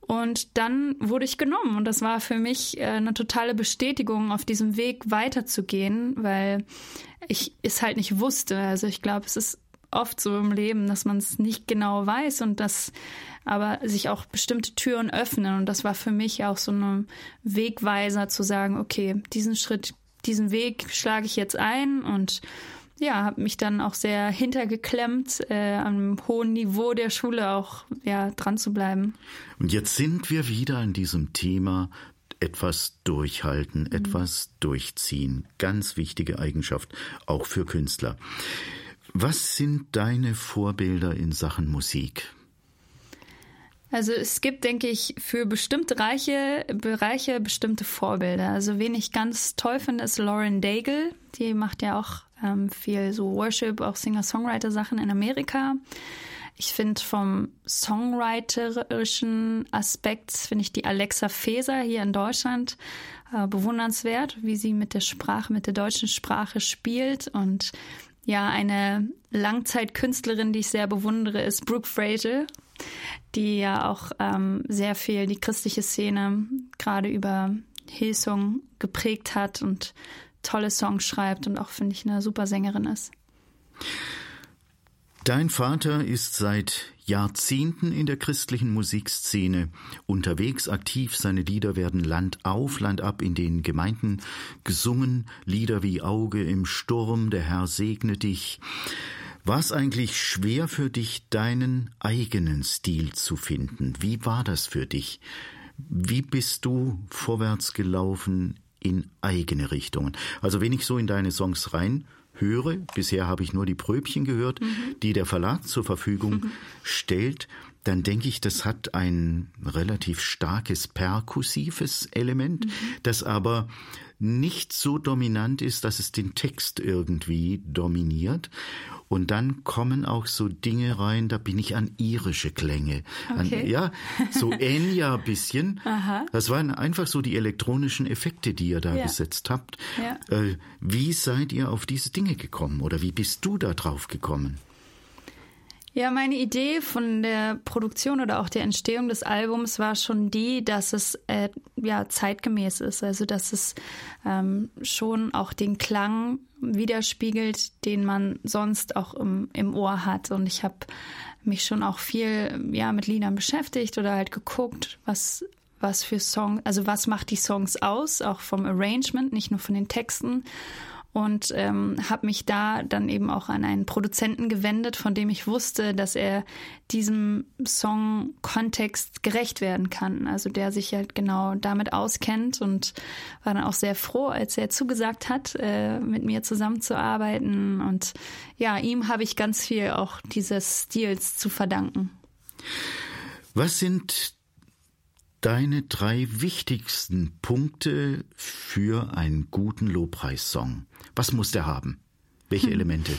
Speaker 2: Und dann wurde ich genommen und das war für mich äh, eine totale Bestätigung, auf diesem Weg weiterzugehen, weil ich es halt nicht wusste. Also ich glaube, es ist oft so im Leben, dass man es nicht genau weiß und dass aber sich auch bestimmte Türen öffnen. Und das war für mich auch so ein Wegweiser zu sagen, okay, diesen Schritt, diesen Weg schlage ich jetzt ein und ja, habe mich dann auch sehr hintergeklemmt, äh, am hohen Niveau der Schule auch ja, dran zu bleiben.
Speaker 1: Und jetzt sind wir wieder an diesem Thema etwas durchhalten, mhm. etwas durchziehen. Ganz wichtige Eigenschaft, auch für Künstler. Was sind deine Vorbilder in Sachen Musik?
Speaker 2: Also es gibt, denke ich, für bestimmte Bereiche, Bereiche bestimmte Vorbilder. Also wen ich ganz toll finde, ist Lauren Daigle. Die macht ja auch ähm, viel so Worship, auch Singer-Songwriter-Sachen in Amerika. Ich finde vom songwriterischen Aspekt finde ich die Alexa Feser hier in Deutschland äh, bewundernswert, wie sie mit der Sprache, mit der deutschen Sprache spielt und ja, eine Langzeitkünstlerin, die ich sehr bewundere, ist Brooke Fraser, die ja auch ähm, sehr viel die christliche Szene gerade über Hillsong geprägt hat und tolle Songs schreibt und auch, finde ich, eine super Sängerin ist.
Speaker 1: Dein Vater ist seit Jahrzehnten in der christlichen Musikszene unterwegs, aktiv. Seine Lieder werden Land auf, Land ab in den Gemeinden gesungen. Lieder wie Auge im Sturm, der Herr segne dich. War es eigentlich schwer für dich, deinen eigenen Stil zu finden? Wie war das für dich? Wie bist du vorwärts gelaufen in eigene Richtungen. Also wenn ich so in deine Songs rein höre, bisher habe ich nur die Pröbchen gehört, mhm. die der Verlag zur Verfügung mhm. stellt, dann denke ich, das hat ein relativ starkes perkussives Element, mhm. das aber nicht so dominant ist, dass es den Text irgendwie dominiert. Und dann kommen auch so Dinge rein, da bin ich an irische Klänge.
Speaker 2: Okay.
Speaker 1: An, ja, so Enya bisschen.
Speaker 2: Aha.
Speaker 1: Das waren einfach so die elektronischen Effekte, die ihr da
Speaker 2: Ja.
Speaker 1: gesetzt habt.
Speaker 2: Ja.
Speaker 1: Äh, wie seid ihr auf diese Dinge gekommen oder wie bist du da drauf gekommen?
Speaker 2: Ja, meine Idee von der Produktion oder auch der Entstehung des Albums war schon die, dass es äh, ja zeitgemäß ist, also dass es ähm, schon auch den Klang widerspiegelt, den man sonst auch im, im Ohr hat. Und ich habe mich schon auch viel ja mit Liedern beschäftigt oder halt geguckt, was was für Songs, also was macht die Songs aus, auch vom Arrangement, nicht nur von den Texten und ähm, habe mich da dann eben auch an einen Produzenten gewendet, von dem ich wusste, dass er diesem Song-Kontext gerecht werden kann. Also der sich halt genau damit auskennt und war dann auch sehr froh, als er zugesagt hat, äh, mit mir zusammenzuarbeiten. Und ja, ihm habe ich ganz viel auch dieses Stils zu verdanken.
Speaker 1: Was sind deine drei wichtigsten Punkte für einen guten Lobpreissong? Was muss der haben? Welche Elemente?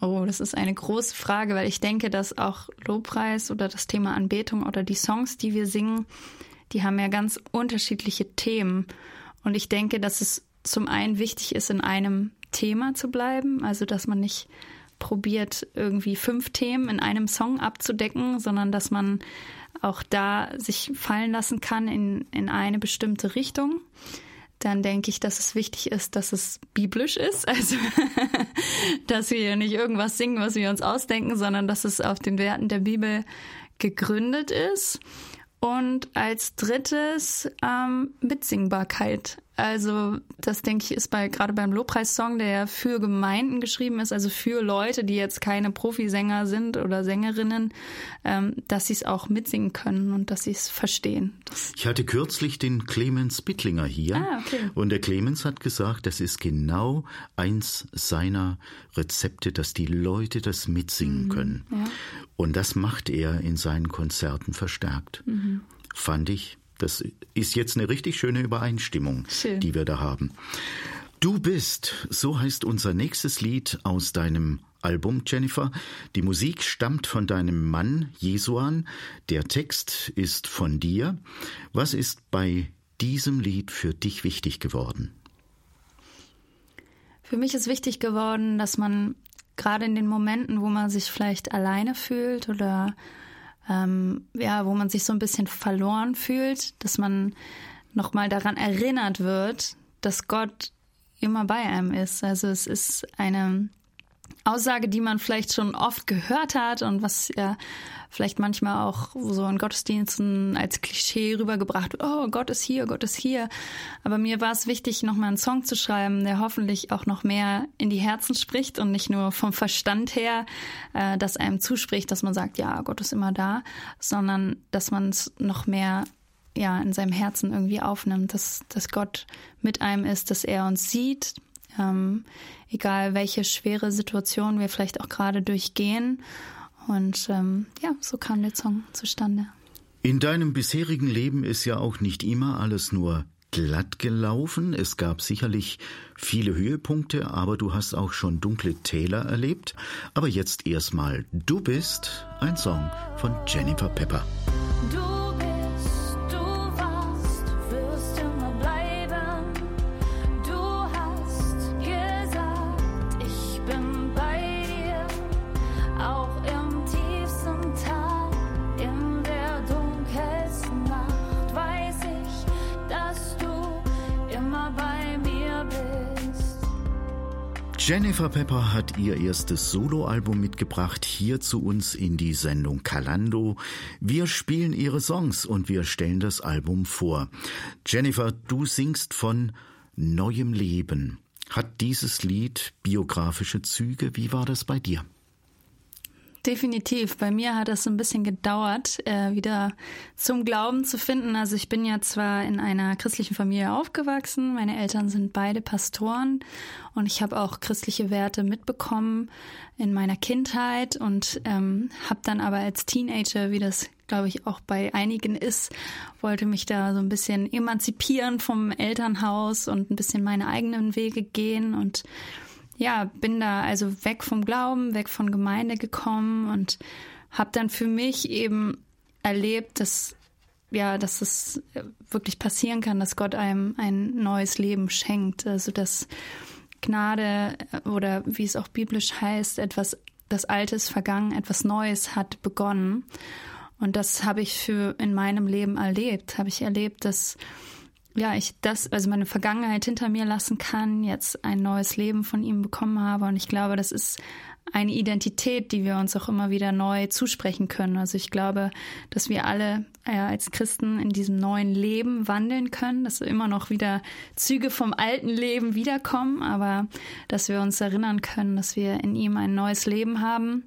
Speaker 2: Oh, das ist eine große Frage, weil ich denke, dass auch Lobpreis oder das Thema Anbetung oder die Songs, die wir singen, die haben ja ganz unterschiedliche Themen. Und ich denke, dass es zum einen wichtig ist, in einem Thema zu bleiben, also dass man nicht probiert, irgendwie fünf Themen in einem Song abzudecken, sondern dass man auch da sich fallen lassen kann in, in eine bestimmte Richtung dann denke ich, dass es wichtig ist, dass es biblisch ist. Also, dass wir nicht irgendwas singen, was wir uns ausdenken, sondern dass es auf den Werten der Bibel gegründet ist. Und als drittes ähm, Mitsingbarkeit. Also das denke ich ist bei gerade beim Lobpreissong, der ja für Gemeinden geschrieben ist, also für Leute, die jetzt keine Profisänger sind oder Sängerinnen, ähm, dass sie es auch mitsingen können und dass sie es verstehen. Das,
Speaker 1: Ich hatte kürzlich den Clemens Bittlinger hier
Speaker 2: Ah, okay.
Speaker 1: und der Clemens hat gesagt, das ist genau eins seiner Rezepte, dass die Leute das mitsingen
Speaker 2: Mhm,
Speaker 1: können. Und das macht er in seinen Konzerten verstärkt.
Speaker 2: Mhm.
Speaker 1: Fand ich, das ist jetzt eine richtig schöne Übereinstimmung,
Speaker 2: Schön.
Speaker 1: die wir da haben. Du bist, so heißt unser nächstes Lied aus deinem Album, Jennifer. Die Musik stammt von deinem Mann Jesuan. Der Text ist von dir. Was ist bei diesem Lied für dich wichtig geworden?
Speaker 2: Für mich ist wichtig geworden, dass man gerade in den Momenten, wo man sich vielleicht alleine fühlt oder ähm, ja, wo man sich so ein bisschen verloren fühlt, dass man nochmal daran erinnert wird, dass Gott immer bei einem ist. Also es ist eine Aussage, die man vielleicht schon oft gehört hat und was ja vielleicht manchmal auch so in Gottesdiensten als Klischee rübergebracht. Oh, Gott ist hier, Gott ist hier. Aber mir war es wichtig, nochmal einen Song zu schreiben, der hoffentlich auch noch mehr in die Herzen spricht und nicht nur vom Verstand her, äh, dass einem zuspricht, dass man sagt, ja, Gott ist immer da, sondern dass man es noch mehr ja, in seinem Herzen irgendwie aufnimmt, dass, dass Gott mit einem ist, dass er uns sieht, ähm, egal welche schwere Situation wir vielleicht auch gerade durchgehen. Und ähm, ja, so kam der Song zustande.
Speaker 1: In deinem bisherigen Leben ist ja auch nicht immer alles nur glatt gelaufen. Es gab sicherlich viele Höhepunkte, aber du hast auch schon dunkle Täler erlebt. Aber jetzt erstmal, du bist ein Song von Jennifer Pepper.
Speaker 3: Du
Speaker 1: Jennifer Pepper hat ihr erstes Soloalbum mitgebracht hier zu uns in die Sendung Kalando. Wir spielen ihre Songs und wir stellen das Album vor. Jennifer, du singst von neuem Leben. Hat dieses Lied biografische Züge? Wie war das bei dir?
Speaker 2: Definitiv. Bei mir hat es ein bisschen gedauert, äh, wieder zum Glauben zu finden. Also ich bin ja zwar in einer christlichen Familie aufgewachsen, meine Eltern sind beide Pastoren und ich habe auch christliche Werte mitbekommen in meiner Kindheit und ähm, habe dann aber als Teenager, wie das glaube ich, auch bei einigen ist, wollte mich da so ein bisschen emanzipieren vom Elternhaus und ein bisschen meine eigenen Wege gehen und ja, bin da also weg vom Glauben, weg von Gemeinde gekommen und habe dann für mich eben erlebt, dass ja, dass es wirklich passieren kann, dass Gott einem ein neues Leben schenkt. Also dass Gnade oder wie es auch biblisch heißt, etwas, das Alte ist vergangen, etwas Neues hat begonnen. Und das habe ich für in meinem Leben erlebt. Habe ich erlebt, dass ja, ich das, also meine Vergangenheit hinter mir lassen kann, jetzt ein neues Leben von ihm bekommen habe. Und ich glaube, das ist eine Identität, die wir uns auch immer wieder neu zusprechen können. Also ich glaube, dass wir alle äh, als Christen in diesem neuen Leben wandeln können, dass immer noch wieder Züge vom alten Leben wiederkommen, aber dass wir uns erinnern können, dass wir in ihm ein neues Leben haben.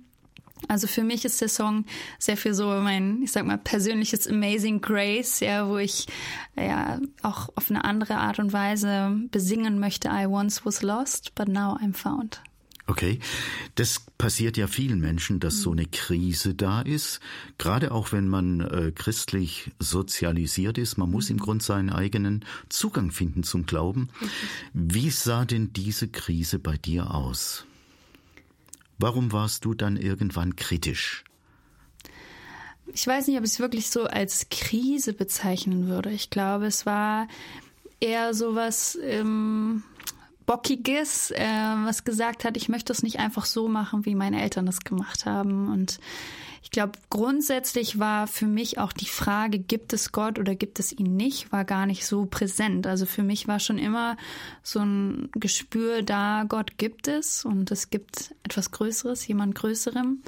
Speaker 2: Also für mich ist der Song sehr viel so mein, ich sag mal, persönliches Amazing Grace, ja, wo ich ja auch auf eine andere Art und Weise besingen möchte. I once was lost, but now I'm found.
Speaker 1: Okay, das passiert ja vielen Menschen, dass so eine Krise da ist, gerade auch wenn man äh, christlich sozialisiert ist. Man muss im Grund seinen eigenen Zugang finden zum Glauben. Wie sah denn diese Krise bei dir aus? Warum warst du dann irgendwann kritisch?
Speaker 2: Ich weiß nicht, ob ich es wirklich so als Krise bezeichnen würde. Ich glaube, es war eher sowas, ähm, Bockiges, äh, was gesagt hat, ich möchte es nicht einfach so machen, wie meine Eltern es gemacht haben. Und ich glaube, grundsätzlich war für mich auch die Frage, gibt es Gott oder gibt es ihn nicht, war gar nicht so präsent. Also für mich war schon immer so ein Gespür da, Gott gibt es und es gibt etwas Größeres, jemand Größerem.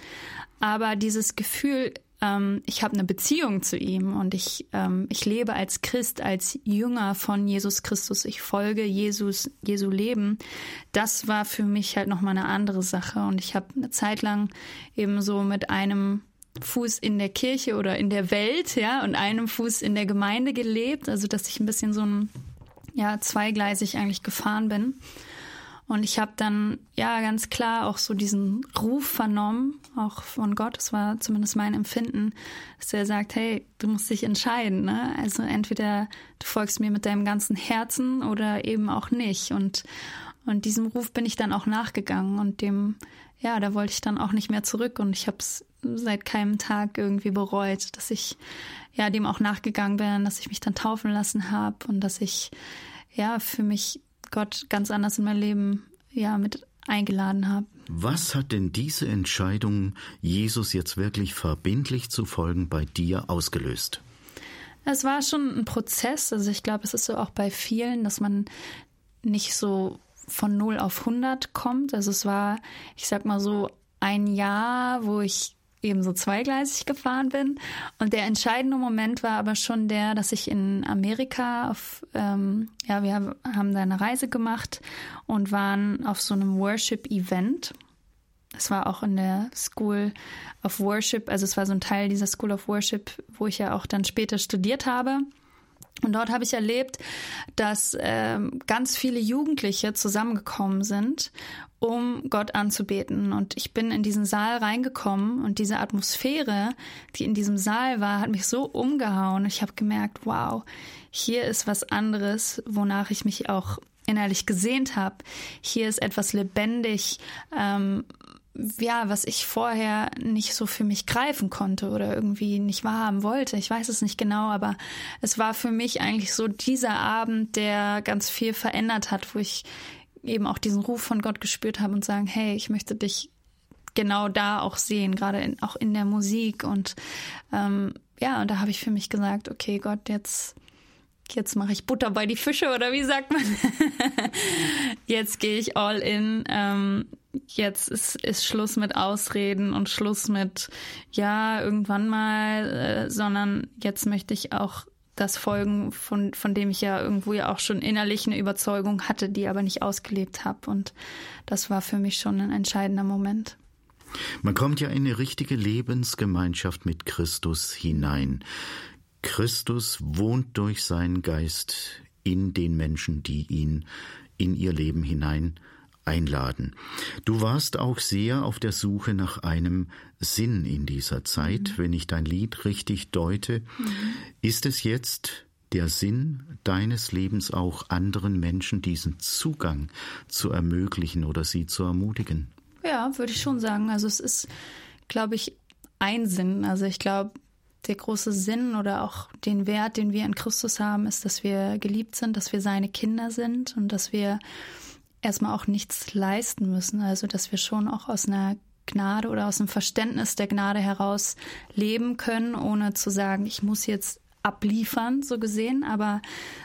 Speaker 2: Aber dieses Gefühl, ähm, ich habe eine Beziehung zu ihm und ich, ähm, ich lebe als Christ, als Jünger von Jesus Christus. Ich folge Jesus, Jesu Leben. Das war für mich halt nochmal eine andere Sache. Und ich habe eine Zeit lang eben so mit einem Fuß in der Kirche oder in der Welt, ja, und einem Fuß in der Gemeinde gelebt. Also, dass ich ein bisschen so ein, ja, zweigleisig eigentlich gefahren bin. Und ich habe dann ja ganz klar auch so diesen Ruf vernommen, auch von Gott, das war zumindest mein Empfinden, dass er sagt, hey, du musst dich entscheiden. Ne? Also entweder du folgst mir mit deinem ganzen Herzen oder eben auch nicht. Und, und diesem Ruf bin ich dann auch nachgegangen und dem, ja, da wollte ich dann auch nicht mehr zurück. Und ich habe es seit keinem Tag irgendwie bereut, dass ich ja dem auch nachgegangen bin, dass ich mich dann taufen lassen habe und dass ich ja für mich Gott ganz anders in mein Leben ja mit eingeladen habe.
Speaker 1: Was hat denn diese Entscheidung, Jesus jetzt wirklich verbindlich zu folgen, bei dir ausgelöst?
Speaker 2: Es war schon ein Prozess. Also ich glaube, es ist so auch bei vielen, dass man nicht so von 0 auf 100 kommt. Also es war, ich sag mal so, ein Jahr, wo ich eben so zweigleisig gefahren bin. Und der entscheidende Moment war aber schon der, dass ich in Amerika auf, ähm, ja, wir haben da eine Reise gemacht und waren auf so einem Worship-Event. Es war auch in der School of Worship, also es war so ein Teil dieser School of Worship, wo ich ja auch dann später studiert habe. Und dort habe ich erlebt, dass ähm, ganz viele Jugendliche zusammengekommen sind, um Gott anzubeten. Und ich bin in diesen Saal reingekommen und diese Atmosphäre, die in diesem Saal war, hat mich so umgehauen. Ich habe gemerkt, wow, hier ist was anderes, wonach ich mich auch innerlich gesehnt habe. Hier ist etwas lebendig, ähm, ja, was ich vorher nicht so für mich greifen konnte oder irgendwie nicht wahrhaben wollte. Ich weiß es nicht genau, aber es war für mich eigentlich so dieser Abend, der ganz viel verändert hat, wo ich eben auch diesen Ruf von Gott gespürt habe und sagen, hey, ich möchte dich genau da auch sehen, gerade in, auch in der Musik und ähm, ja, und da habe ich für mich gesagt, okay, Gott, jetzt jetzt mache ich Butter bei die Fische oder wie sagt man? jetzt gehe ich all in. Ähm, jetzt ist, ist Schluss mit Ausreden und Schluss mit, ja, irgendwann mal, äh, sondern jetzt möchte ich auch das folgen, von, von dem ich ja irgendwo ja auch schon innerlich eine Überzeugung hatte, die aber nicht ausgelebt habe. Und das war für mich schon ein entscheidender Moment.
Speaker 1: Man kommt ja in eine richtige Lebensgemeinschaft mit Christus hinein. Christus wohnt durch seinen Geist in den Menschen, die ihn in ihr Leben hinein einladen. Du warst auch sehr auf der Suche nach einem Sinn in dieser Zeit, mhm. wenn ich dein Lied richtig deute. Mhm. Ist es jetzt der Sinn deines Lebens auch anderen Menschen diesen Zugang zu ermöglichen oder sie zu ermutigen?
Speaker 2: Ja, würde ich schon sagen. Also es ist, glaube ich, ein Sinn. Also ich glaube, der große Sinn oder auch den Wert, den wir in Christus haben, ist, dass wir geliebt sind, dass wir seine Kinder sind und dass wir erstmal auch nichts leisten müssen. Also dass wir schon auch aus einer Gnade oder aus dem Verständnis der Gnade heraus leben können, ohne zu sagen, ich muss jetzt abliefern, so gesehen. Aber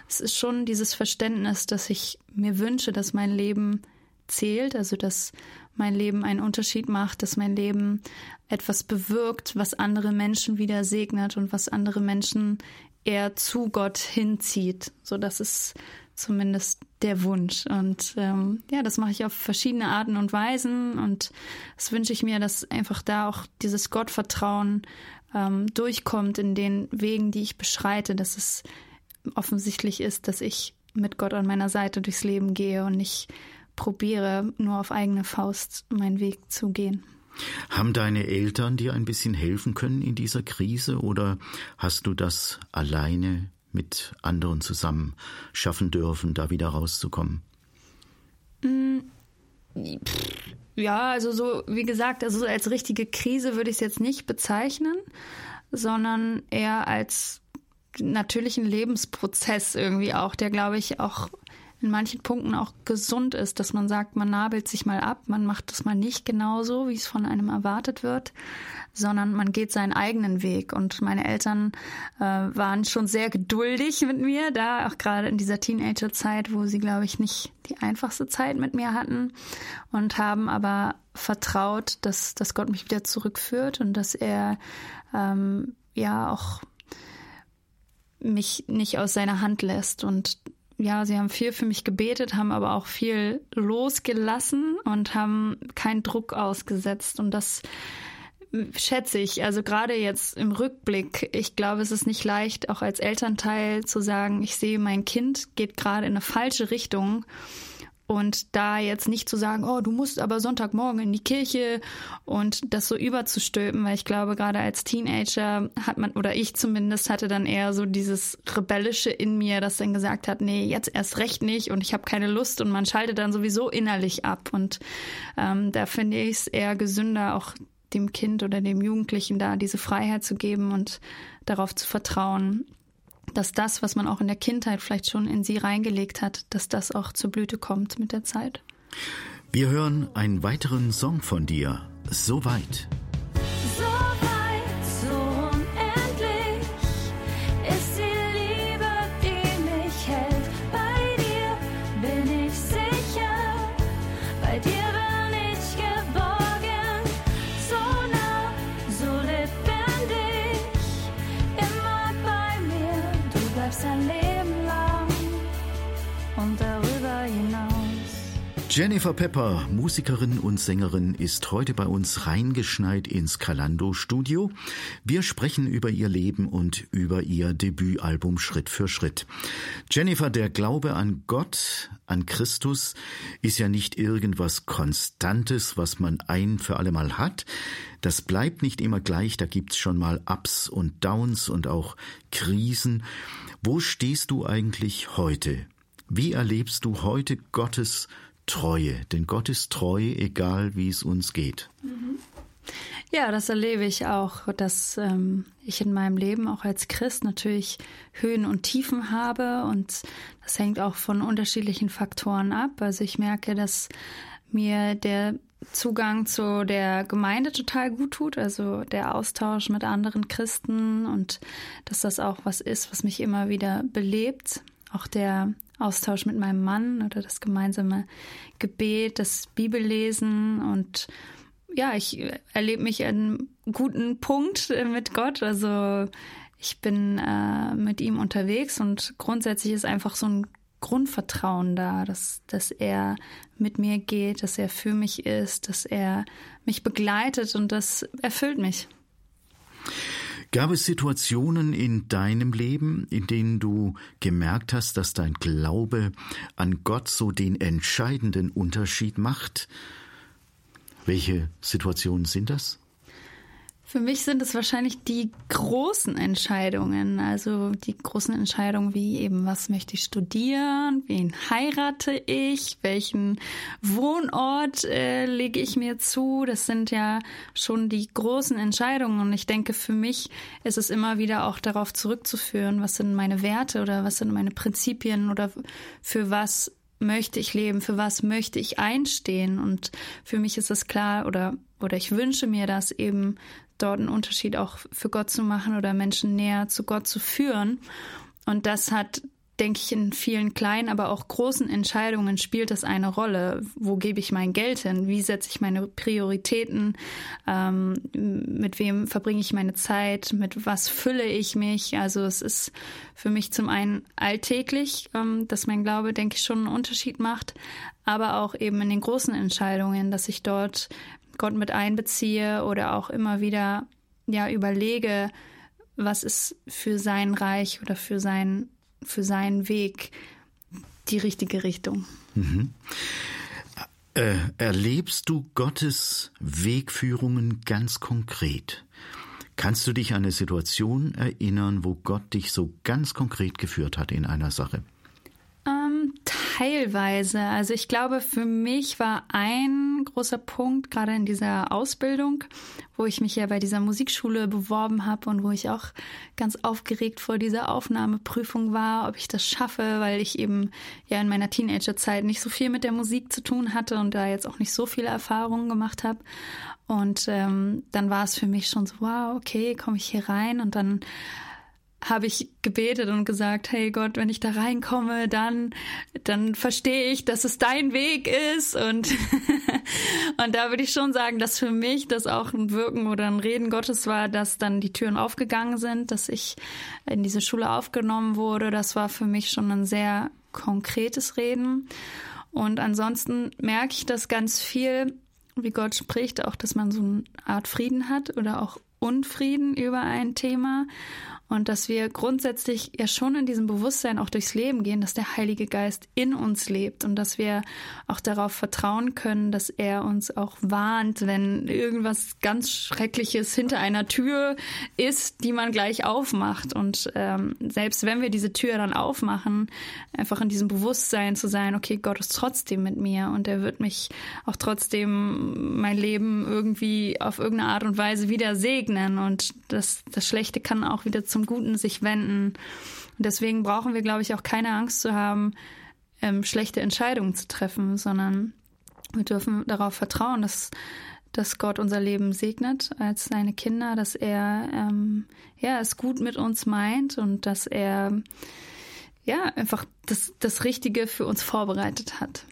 Speaker 2: es ist schon dieses Verständnis, dass ich mir wünsche, dass mein Leben zählt, also dass mein Leben einen Unterschied macht, dass mein Leben etwas bewirkt, was andere Menschen wieder segnet und was andere Menschen eher zu Gott hinzieht. So, das ist zumindest der Wunsch. Und ähm, ja, das mache ich auf verschiedene Arten und Weisen. Und das wünsche ich mir, dass einfach da auch dieses Gottvertrauen ähm, durchkommt in den Wegen, die ich beschreite, dass es offensichtlich ist, dass ich mit Gott an meiner Seite durchs Leben gehe und nicht probiere, nur auf eigene Faust meinen Weg zu gehen.
Speaker 1: Haben deine Eltern dir ein bisschen helfen können in dieser Krise oder hast du das alleine mit anderen zusammen schaffen dürfen, da wieder rauszukommen?
Speaker 2: Mm, ja, also so, wie gesagt, also als richtige Krise würde ich es jetzt nicht bezeichnen, sondern eher als natürlichen Lebensprozess irgendwie auch, der glaube ich auch in manchen Punkten auch gesund ist, dass man sagt, man nabelt sich mal ab, man macht es mal nicht genauso, wie es von einem erwartet wird, sondern man geht seinen eigenen Weg. Und meine Eltern äh, waren schon sehr geduldig mit mir, da auch gerade in dieser Teenagerzeit, wo sie, glaube ich, nicht die einfachste Zeit mit mir hatten und haben aber vertraut, dass, dass Gott mich wieder zurückführt und dass er ähm, ja auch mich nicht aus seiner Hand lässt und ja, sie haben viel für mich gebetet, haben aber auch viel losgelassen und haben keinen Druck ausgesetzt. Und das schätze ich. Also gerade jetzt im Rückblick, ich glaube, es ist nicht leicht, auch als Elternteil zu sagen, ich sehe, mein Kind geht gerade in eine falsche Richtung und da jetzt nicht zu sagen, oh, du musst aber Sonntagmorgen in die Kirche und das so überzustülpen, weil ich glaube, gerade als Teenager hat man, oder ich zumindest, hatte dann eher so dieses Rebellische in mir, das dann gesagt hat, nee, jetzt erst recht nicht und ich habe keine Lust und man schaltet dann sowieso innerlich ab. Und ähm, da finde ich es eher gesünder, auch dem Kind oder dem Jugendlichen da diese Freiheit zu geben und darauf zu vertrauen, dass das, was man auch in der Kindheit vielleicht schon in sie reingelegt hat, dass das auch zur Blüte kommt mit der Zeit.
Speaker 1: Wir hören einen weiteren Song von dir. So weit. Jennifer Pepper, Musikerin und Sängerin, ist heute bei uns reingeschneit ins Kalando-Studio. Wir sprechen über ihr Leben und über ihr Debütalbum Schritt für Schritt. Jennifer, der Glaube an Gott, an Christus, ist ja nicht irgendwas Konstantes, was man ein für alle Mal hat. Das bleibt nicht immer gleich, da gibt's schon mal Ups und Downs und auch Krisen. Wo stehst du eigentlich heute? Wie erlebst du heute Gottes Treue, denn Gott ist treu, egal wie es uns geht.
Speaker 2: Ja, das erlebe ich auch, dass ähm, ich in meinem Leben auch als Christ natürlich Höhen und Tiefen habe und das hängt auch von unterschiedlichen Faktoren ab. Also ich merke, dass mir der Zugang zu der Gemeinde total gut tut, also der Austausch mit anderen Christen und dass das auch was ist, was mich immer wieder belebt. Auch der Austausch mit meinem Mann oder das gemeinsame Gebet, das Bibellesen und ja, ich erlebe mich an einem guten Punkt mit Gott. Also ich bin äh, mit ihm unterwegs und grundsätzlich ist einfach so ein Grundvertrauen da, dass, dass er mit mir geht, dass er für mich ist, dass er mich begleitet und das erfüllt mich.
Speaker 1: Gab es Situationen in deinem Leben, in denen du gemerkt hast, dass dein Glaube an Gott so den entscheidenden Unterschied macht? Welche Situationen sind das?
Speaker 2: Für mich sind es wahrscheinlich die großen Entscheidungen, also die großen Entscheidungen wie eben, was möchte ich studieren, wen heirate ich, welchen Wohnort äh, lege ich mir zu. Das sind ja schon die großen Entscheidungen. Und ich denke, für mich ist es immer wieder auch darauf zurückzuführen, was sind meine Werte oder was sind meine Prinzipien oder für was möchte ich leben, für was möchte ich einstehen. Und für mich ist es klar oder, oder ich wünsche mir das eben dort einen Unterschied auch für Gott zu machen oder Menschen näher zu Gott zu führen. Und das hat, denke ich, in vielen kleinen, aber auch großen Entscheidungen spielt das eine Rolle. Wo gebe ich mein Geld hin? Wie setze ich meine Prioritäten? Ähm, mit wem verbringe ich meine Zeit? Mit was fülle ich mich? Also es ist für mich zum einen alltäglich, ähm, dass mein Glaube, denke ich, schon einen Unterschied macht, aber auch eben in den großen Entscheidungen, dass ich dort Gott mit einbeziehe oder auch immer wieder ja überlege, was ist für sein Reich oder für sein für seinen Weg die richtige Richtung. Mhm.
Speaker 1: Äh, erlebst du Gottes Wegführungen ganz konkret? Kannst du dich an eine Situation erinnern, wo Gott dich so ganz konkret geführt hat in einer Sache?
Speaker 2: Teilweise. Also ich glaube, für mich war ein großer Punkt gerade in dieser Ausbildung, wo ich mich ja bei dieser Musikschule beworben habe und wo ich auch ganz aufgeregt vor dieser Aufnahmeprüfung war, ob ich das schaffe, weil ich eben ja in meiner Teenagerzeit nicht so viel mit der Musik zu tun hatte und da jetzt auch nicht so viele Erfahrungen gemacht habe. Und ähm, dann war es für mich schon so, wow, okay, komme ich hier rein und dann habe ich gebetet und gesagt, hey Gott, wenn ich da reinkomme, dann, dann verstehe ich, dass es dein Weg ist. Und, und da würde ich schon sagen, dass für mich das auch ein Wirken oder ein Reden Gottes war, dass dann die Türen aufgegangen sind, dass ich in diese Schule aufgenommen wurde. Das war für mich schon ein sehr konkretes Reden. Und ansonsten merke ich das ganz viel, wie Gott spricht, auch, dass man so eine Art Frieden hat oder auch Unfrieden über ein Thema und dass wir grundsätzlich ja schon in diesem Bewusstsein auch durchs Leben gehen, dass der Heilige Geist in uns lebt und dass wir auch darauf vertrauen können, dass er uns auch warnt, wenn irgendwas ganz Schreckliches hinter einer Tür ist, die man gleich aufmacht. Und ähm, selbst wenn wir diese Tür dann aufmachen, einfach in diesem Bewusstsein zu sein, okay, Gott ist trotzdem mit mir und er wird mich auch trotzdem mein Leben irgendwie auf irgendeine Art und Weise wieder segnen und das, das Schlechte kann auch wieder zu zum Guten sich wenden. Deswegen brauchen wir, glaube ich, auch keine Angst zu haben, ähm, schlechte Entscheidungen zu treffen, sondern wir dürfen darauf vertrauen, dass, dass Gott unser Leben segnet als seine Kinder, dass er ähm, ja, es gut mit uns meint und dass er ja einfach das, das Richtige für uns vorbereitet hat.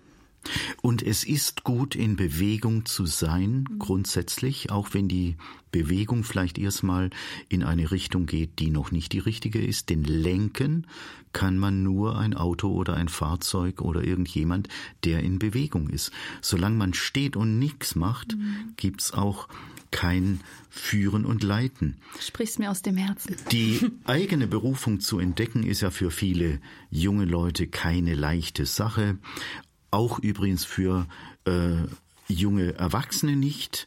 Speaker 1: Und es ist gut, in Bewegung zu sein, grundsätzlich, auch wenn die Bewegung vielleicht erstmal in eine Richtung geht, die noch nicht die richtige ist. Denn lenken kann man nur ein Auto oder ein Fahrzeug oder irgendjemand, der in Bewegung ist. Solange man steht und nichts macht, mhm. gibt's auch kein Führen und Leiten.
Speaker 2: Sprichst mir aus dem Herzen.
Speaker 1: Die eigene Berufung zu entdecken ist ja für viele junge Leute keine leichte Sache auch übrigens für äh, junge Erwachsene nicht.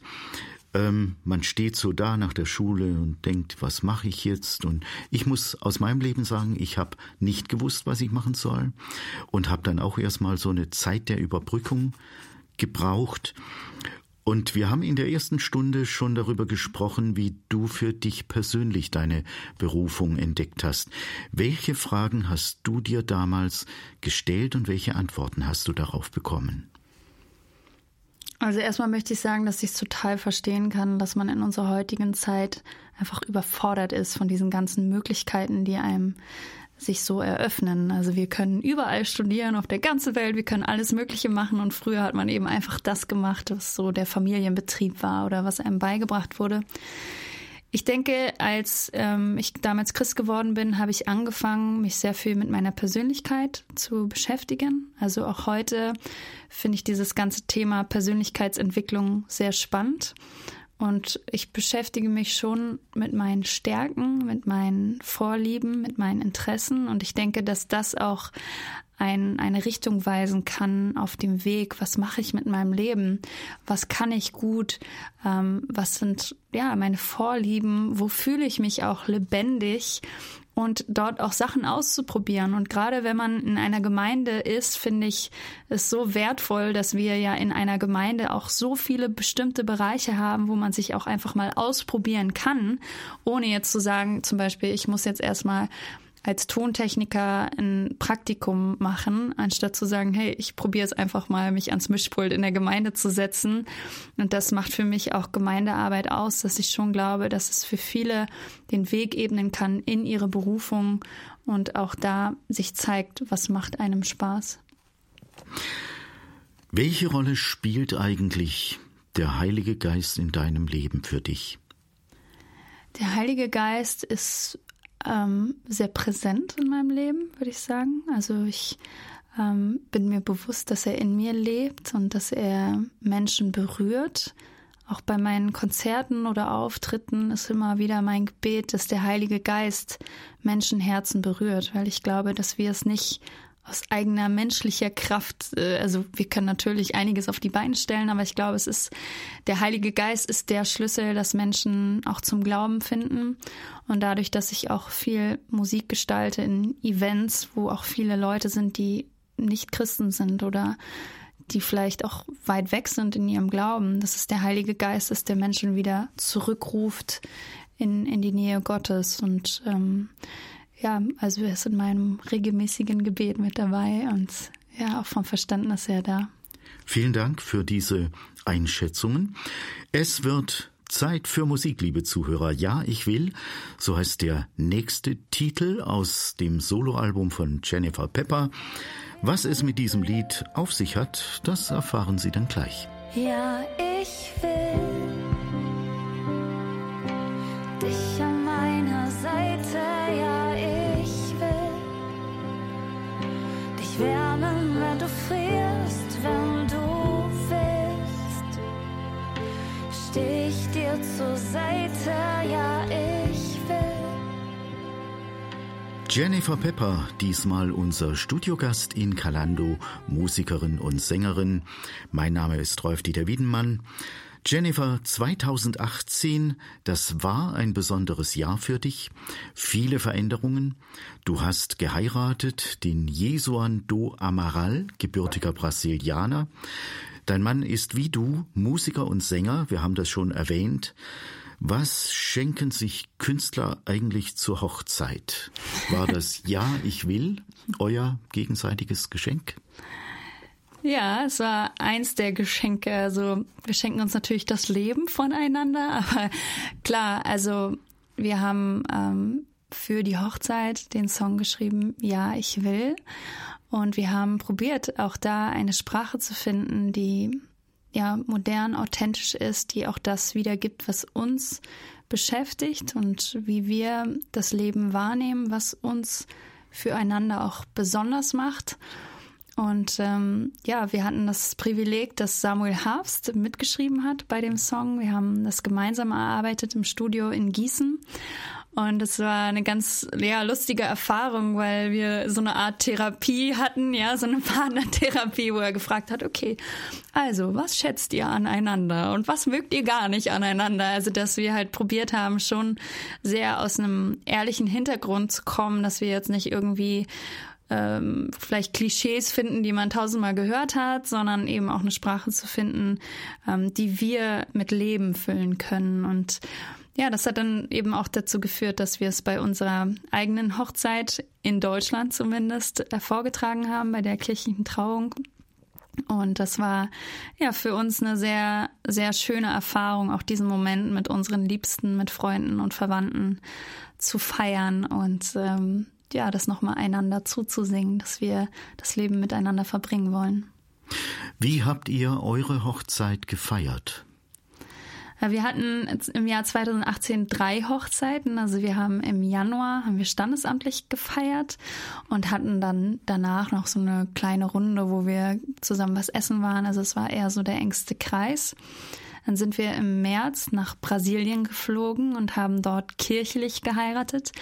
Speaker 1: Ähm, man steht so da nach der Schule und denkt, was mache ich jetzt? Und ich muss aus meinem Leben sagen, ich habe nicht gewusst, was ich machen soll und habe dann auch erstmal so eine Zeit der Überbrückung gebraucht. Und wir haben in der ersten Stunde schon darüber gesprochen, wie du für dich persönlich deine Berufung entdeckt hast. Welche Fragen hast du dir damals gestellt und welche Antworten hast du darauf bekommen?
Speaker 2: Also erstmal möchte ich sagen, dass ich es total verstehen kann, dass man in unserer heutigen Zeit einfach überfordert ist von diesen ganzen Möglichkeiten, die einem sich so eröffnen. Also wir können überall studieren auf der ganzen Welt, wir können alles Mögliche machen und früher hat man eben einfach das gemacht, was so der Familienbetrieb war oder was einem beigebracht wurde. Ich denke, als ähm, ich damals Christ geworden bin, habe ich angefangen, mich sehr viel mit meiner Persönlichkeit zu beschäftigen. Also auch heute finde ich dieses ganze Thema Persönlichkeitsentwicklung sehr spannend Und ich beschäftige mich schon mit meinen Stärken, mit meinen Vorlieben, mit meinen Interessen. Und ich denke, dass das auch ein, eine Richtung weisen kann auf dem Weg. Was mache ich mit meinem Leben? Was kann ich gut? Ähm, was sind ja meine Vorlieben? Wo fühle ich mich auch lebendig? Und dort auch Sachen auszuprobieren. Und gerade wenn man in einer Gemeinde ist, finde ich es so wertvoll, dass wir ja in einer Gemeinde auch so viele bestimmte Bereiche haben, wo man sich auch einfach mal ausprobieren kann, ohne jetzt zu sagen, zum Beispiel, ich muss jetzt erstmal als Tontechniker ein Praktikum machen, anstatt zu sagen, hey, ich probiere es einfach mal, mich ans Mischpult in der Gemeinde zu setzen. Und das macht für mich auch Gemeindearbeit aus, dass ich schon glaube, dass es für viele den Weg ebnen kann in ihre Berufung und auch da sich zeigt, was macht einem Spaß.
Speaker 1: Welche Rolle spielt eigentlich der Heilige Geist in deinem Leben für dich?
Speaker 2: Der Heilige Geist ist ähm, sehr präsent in meinem Leben, würde ich sagen. Also ich ähm, bin mir bewusst, dass er in mir lebt und dass er Menschen berührt. Auch bei meinen Konzerten oder Auftritten ist immer wieder mein Gebet, dass der Heilige Geist Menschenherzen berührt, weil ich glaube, dass wir es nicht aus eigener menschlicher Kraft, äh, also wir können natürlich einiges auf die Beine stellen, aber ich glaube, es ist, der Heilige Geist ist der Schlüssel, dass Menschen auch zum Glauben finden. Und dadurch, dass ich auch viel Musik gestalte in Events, wo auch viele Leute sind, die nicht Christen sind oder die vielleicht auch weit weg sind in ihrem Glauben, dass es der Heilige Geist ist, der Menschen wieder zurückruft in, in die Nähe Gottes. Und ähm, ja, also er ist in meinem regelmäßigen Gebet mit dabei und ja, auch vom Verständnis her da.
Speaker 1: Vielen Dank für diese Einschätzungen. Es wird Zeit für Musik, liebe Zuhörer. Ja, ich will. So heißt der nächste Titel aus dem Soloalbum von Jennifer Pepper. Was es mit diesem Lied auf sich hat, das erfahren Sie dann gleich.
Speaker 3: Ja, ich Seite. Ja, ich will.
Speaker 1: Jennifer Pepper, diesmal unser Studiogast in Kalando, Musikerin und Sängerin. Mein Name ist Rolf-Dieter Wiedenmann. Jennifer, 2018, das war ein besonderes Jahr für dich. Viele Veränderungen. Du hast geheiratet, den Jesuan do Amaral, gebürtiger Brasilianer. Dein Mann ist wie du Musiker und Sänger, wir haben das schon erwähnt. Was schenken sich Künstler eigentlich zur Hochzeit? War das Ja, ich will euer gegenseitiges Geschenk?
Speaker 2: Ja, es war eins der Geschenke. Also wir schenken uns natürlich das Leben voneinander, aber klar, also wir haben ähm, für die Hochzeit den Song geschrieben, Ja, ich will. Und wir haben probiert, auch da eine Sprache zu finden, die ja modern, authentisch ist, die auch das wiedergibt, was uns beschäftigt und wie wir das Leben wahrnehmen, was uns füreinander auch besonders macht. Und ähm, ja, wir hatten das Privileg, dass Samuel Harfst mitgeschrieben hat bei dem Song. Wir haben das gemeinsam erarbeitet im Studio in Gießen. Und es war eine ganz ja, lustige Erfahrung, weil wir so eine Art Therapie hatten, ja, so eine Partnertherapie, wo er gefragt hat, okay, also, was schätzt ihr aneinander und was mögt ihr gar nicht aneinander? Also, dass wir halt probiert haben, schon sehr aus einem ehrlichen Hintergrund zu kommen, dass wir jetzt nicht irgendwie ähm, vielleicht Klischees finden, die man tausendmal gehört hat, sondern eben auch eine Sprache zu finden, ähm, die wir mit Leben füllen können. Und ja, das hat dann eben auch dazu geführt, dass wir es bei unserer eigenen Hochzeit in Deutschland zumindest vorgetragen haben, bei der kirchlichen Trauung. Und das war ja für uns eine sehr, sehr schöne Erfahrung, auch diesen Moment mit unseren Liebsten, mit Freunden und Verwandten zu feiern und ähm, ja, das nochmal einander zuzusingen, dass wir das Leben miteinander verbringen wollen.
Speaker 1: Wie habt ihr eure Hochzeit gefeiert?
Speaker 2: Wir hatten im Jahr 2018 drei Hochzeiten. Also wir haben im Januar haben wir standesamtlich gefeiert und hatten dann danach noch so eine kleine Runde, wo wir zusammen was essen waren. Also es war eher so der engste Kreis. Dann sind wir im März nach Brasilien geflogen und haben dort kirchlich geheiratet.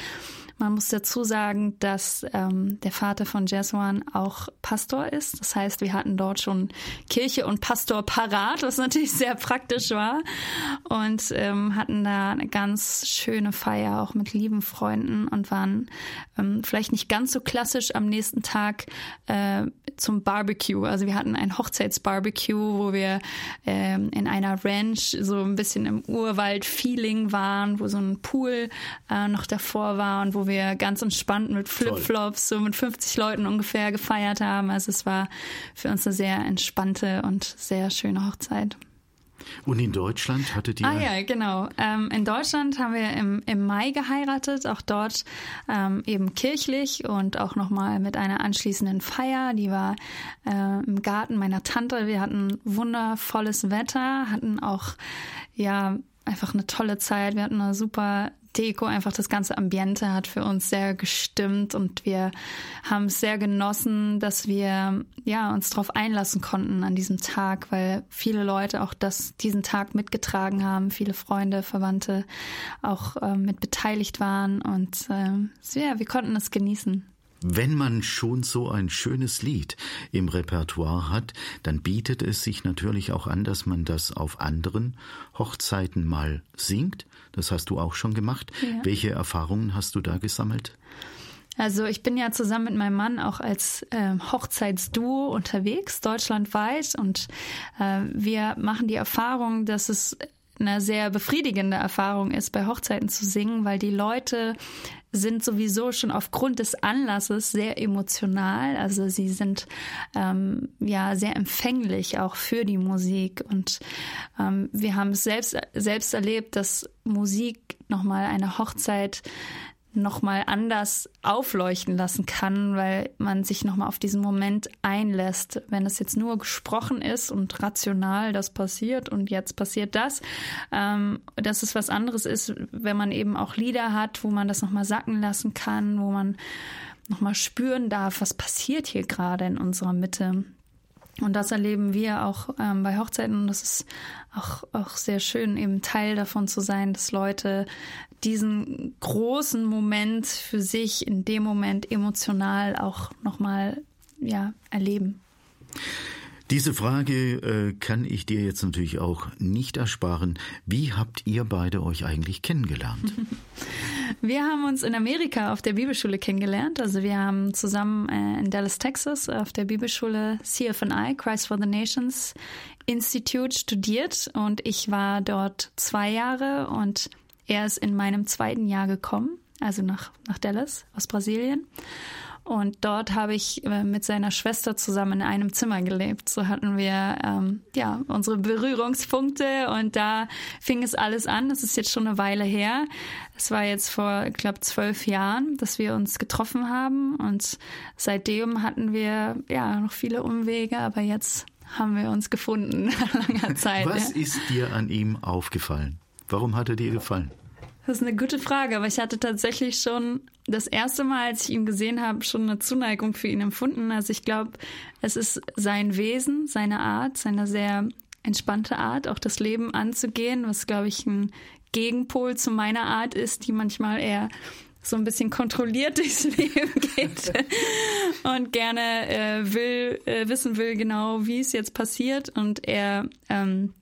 Speaker 2: Man muss dazu sagen, dass ähm, der Vater von Jeswan auch Pastor ist. Das heißt, wir hatten dort schon Kirche und Pastor parat, was natürlich sehr praktisch war. Und ähm, hatten da eine ganz schöne Feier, auch mit lieben Freunden und waren ähm, vielleicht nicht ganz so klassisch am nächsten Tag äh, zum Barbecue. Also wir hatten ein Hochzeitsbarbecue, wo wir ähm, in einer Ranch so ein bisschen im Urwald-Feeling waren, wo so ein Pool äh, noch davor war und wo wir ganz entspannt mit Flipflops so mit 50 Leuten ungefähr gefeiert haben. Also es war für uns eine sehr entspannte und sehr schöne Hochzeit.
Speaker 1: Und in Deutschland hattet ihr?
Speaker 2: Ah ja, genau. Ähm, in Deutschland haben wir im, im Mai geheiratet, auch dort ähm, eben kirchlich und auch nochmal mit einer anschließenden Feier. Die war äh, im Garten meiner Tante. Wir hatten wundervolles Wetter, hatten auch ja einfach eine tolle Zeit. Wir hatten eine super Deko, einfach das ganze Ambiente hat für uns sehr gestimmt und wir haben es sehr genossen, dass wir ja uns darauf einlassen konnten an diesem Tag, weil viele Leute auch das diesen Tag mitgetragen haben, viele Freunde, Verwandte auch äh, mit beteiligt waren und äh, ja, wir konnten es genießen.
Speaker 1: Wenn man schon so ein schönes Lied im Repertoire hat, dann bietet es sich natürlich auch an, dass man das auf anderen Hochzeiten mal singt. Das hast du auch schon gemacht. Ja. Welche Erfahrungen hast du da gesammelt?
Speaker 2: Also ich bin ja zusammen mit meinem Mann auch als äh, Hochzeitsduo unterwegs, deutschlandweit. Und äh, wir machen die Erfahrung, dass es eine sehr befriedigende Erfahrung ist, bei Hochzeiten zu singen, weil die Leute sind sowieso schon aufgrund des Anlasses sehr emotional. Also sie sind ähm, ja sehr empfänglich auch für die Musik. Und ähm, wir haben es selbst, selbst erlebt, dass Musik nochmal eine Hochzeit nochmal anders aufleuchten lassen kann, weil man sich nochmal auf diesen Moment einlässt. Wenn es jetzt nur gesprochen ist und rational das passiert und jetzt passiert das, ähm, dass es was anderes ist, wenn man eben auch Lieder hat, wo man das nochmal sacken lassen kann, wo man nochmal spüren darf, was passiert hier gerade in unserer Mitte. Und das erleben wir auch ähm, bei Hochzeiten und das ist auch, auch sehr schön, eben Teil davon zu sein, dass Leute diesen großen Moment für sich in dem Moment emotional auch nochmal ja, erleben.
Speaker 1: Diese Frage äh, kann ich dir jetzt natürlich auch nicht ersparen. Wie habt ihr beide euch eigentlich kennengelernt?
Speaker 2: Wir haben uns in Amerika auf der Bibelschule kennengelernt. Also wir haben zusammen äh, in Dallas, Texas auf der Bibelschule CFNI, Christ for the Nations Institute studiert und ich war dort zwei Jahre und er ist in meinem zweiten Jahr gekommen, also nach, nach Dallas aus Brasilien. Und dort habe ich äh, mit seiner Schwester zusammen in einem Zimmer gelebt. So hatten wir ähm, ja unsere Berührungspunkte und da fing es alles an. Das ist jetzt schon eine Weile her. Es war jetzt vor, ich glaube, zwölf Jahren, dass wir uns getroffen haben und seitdem hatten wir ja noch viele Umwege, aber jetzt haben wir uns gefunden nach langer Zeit.
Speaker 1: Was ja. ist dir an ihm aufgefallen? Warum hat er dir gefallen?
Speaker 2: Das ist eine gute Frage, aber ich hatte tatsächlich schon das erste Mal, als ich ihn gesehen habe, schon eine Zuneigung für ihn empfunden. Also ich glaube, es ist sein Wesen, seine Art, seine sehr entspannte Art, auch das Leben anzugehen, was, glaube ich, ein Gegenpol zu meiner Art ist, die manchmal eher so ein bisschen kontrolliert durchs Leben geht und gerne äh, will, äh, wissen will genau, wie es jetzt passiert. Und er ähm,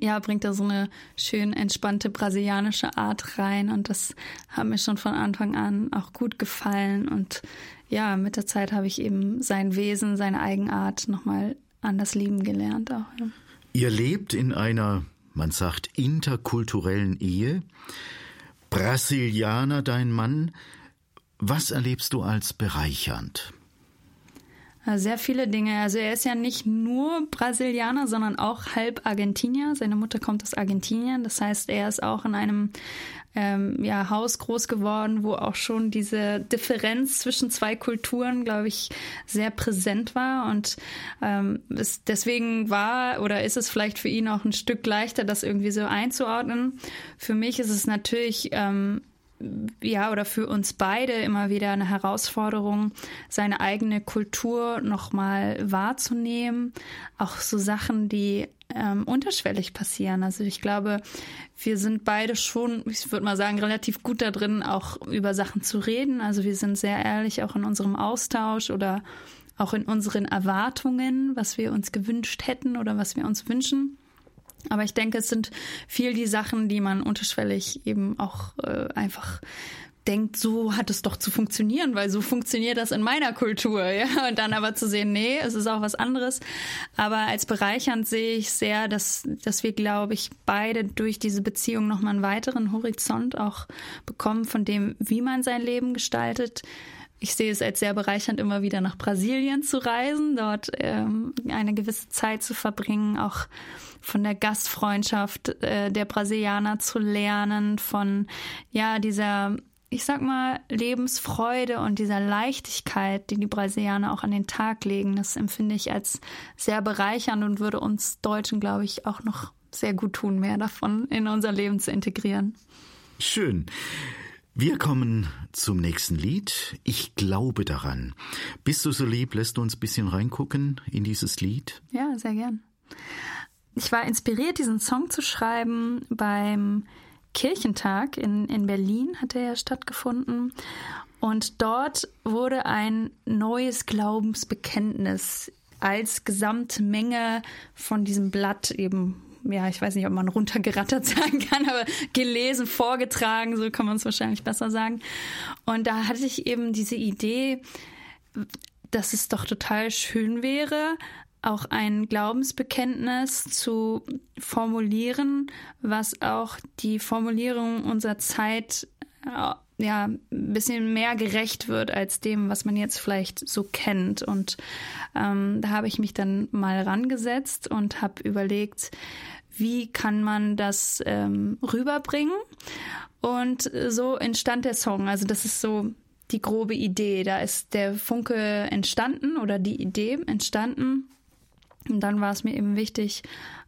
Speaker 2: ja, bringt da so eine schön entspannte brasilianische Art rein und das hat mir schon von Anfang an auch gut gefallen und ja, mit der Zeit habe ich eben sein Wesen, seine Eigenart nochmal anders lieben gelernt auch. Ja.
Speaker 1: Ihr lebt in einer, man sagt, interkulturellen Ehe. Brasilianer, dein Mann. Was erlebst du als bereichernd?
Speaker 2: Sehr viele Dinge. Also er ist ja nicht nur Brasilianer, sondern auch halb Argentinier. Seine Mutter kommt aus Argentinien. Das heißt, er ist auch in einem ähm, ja, Haus groß geworden, wo auch schon diese Differenz zwischen zwei Kulturen, glaube ich, sehr präsent war. Und ähm, es, deswegen war oder ist es vielleicht für ihn auch ein Stück leichter, das irgendwie so einzuordnen. Für mich ist es natürlich ähm, ja, oder für uns beide immer wieder eine Herausforderung, seine eigene Kultur nochmal wahrzunehmen. Auch so Sachen, die ähm, unterschwellig passieren. Also ich glaube, wir sind beide schon, ich würde mal sagen, relativ gut da drin, auch über Sachen zu reden. Also wir sind sehr ehrlich auch in unserem Austausch oder auch in unseren Erwartungen, was wir uns gewünscht hätten oder was wir uns wünschen. Aber ich denke, es sind viel die Sachen, die man unterschwellig eben auch äh, einfach denkt, so hat es doch zu funktionieren, weil so funktioniert das in meiner Kultur, ja. Und dann aber zu sehen, nee, es ist auch was anderes. Aber als bereichernd sehe ich sehr, dass, dass wir, glaube ich, beide durch diese Beziehung nochmal einen weiteren Horizont auch bekommen von dem, wie man sein Leben gestaltet. Ich sehe es als sehr bereichernd, immer wieder nach Brasilien zu reisen, dort ähm, eine gewisse Zeit zu verbringen, auch von der Gastfreundschaft äh, der Brasilianer zu lernen, von ja dieser ich sag mal, Lebensfreude und dieser Leichtigkeit, die die Brasilianer auch an den Tag legen, das empfinde ich als sehr bereichernd und würde uns Deutschen, glaube ich, auch noch sehr gut tun, mehr davon in unser Leben zu integrieren.
Speaker 1: Schön. Wir kommen zum nächsten Lied. Ich glaube daran. Bist du so lieb, lässt du uns ein bisschen reingucken in dieses Lied?
Speaker 2: Ja, sehr gern. Ich war inspiriert, diesen Song zu schreiben beim Kirchentag in, in Berlin hat er ja stattgefunden. Und dort wurde ein neues Glaubensbekenntnis als Gesamtmenge von diesem Blatt eben, ja, ich weiß nicht, ob man runtergerattert sagen kann, aber gelesen, vorgetragen, so kann man es wahrscheinlich besser sagen. Und da hatte ich eben diese Idee, dass es doch total schön wäre, auch ein Glaubensbekenntnis zu formulieren, was auch die Formulierung unserer Zeit äh, ja ein bisschen mehr gerecht wird als dem, was man jetzt vielleicht so kennt. Und ähm, da habe ich mich dann mal rangesetzt und habe überlegt, wie kann man das ähm, rüberbringen? Und so entstand der Song. Also das ist so die grobe Idee. Da ist der Funke entstanden oder die Idee entstanden. Und dann war es mir eben wichtig,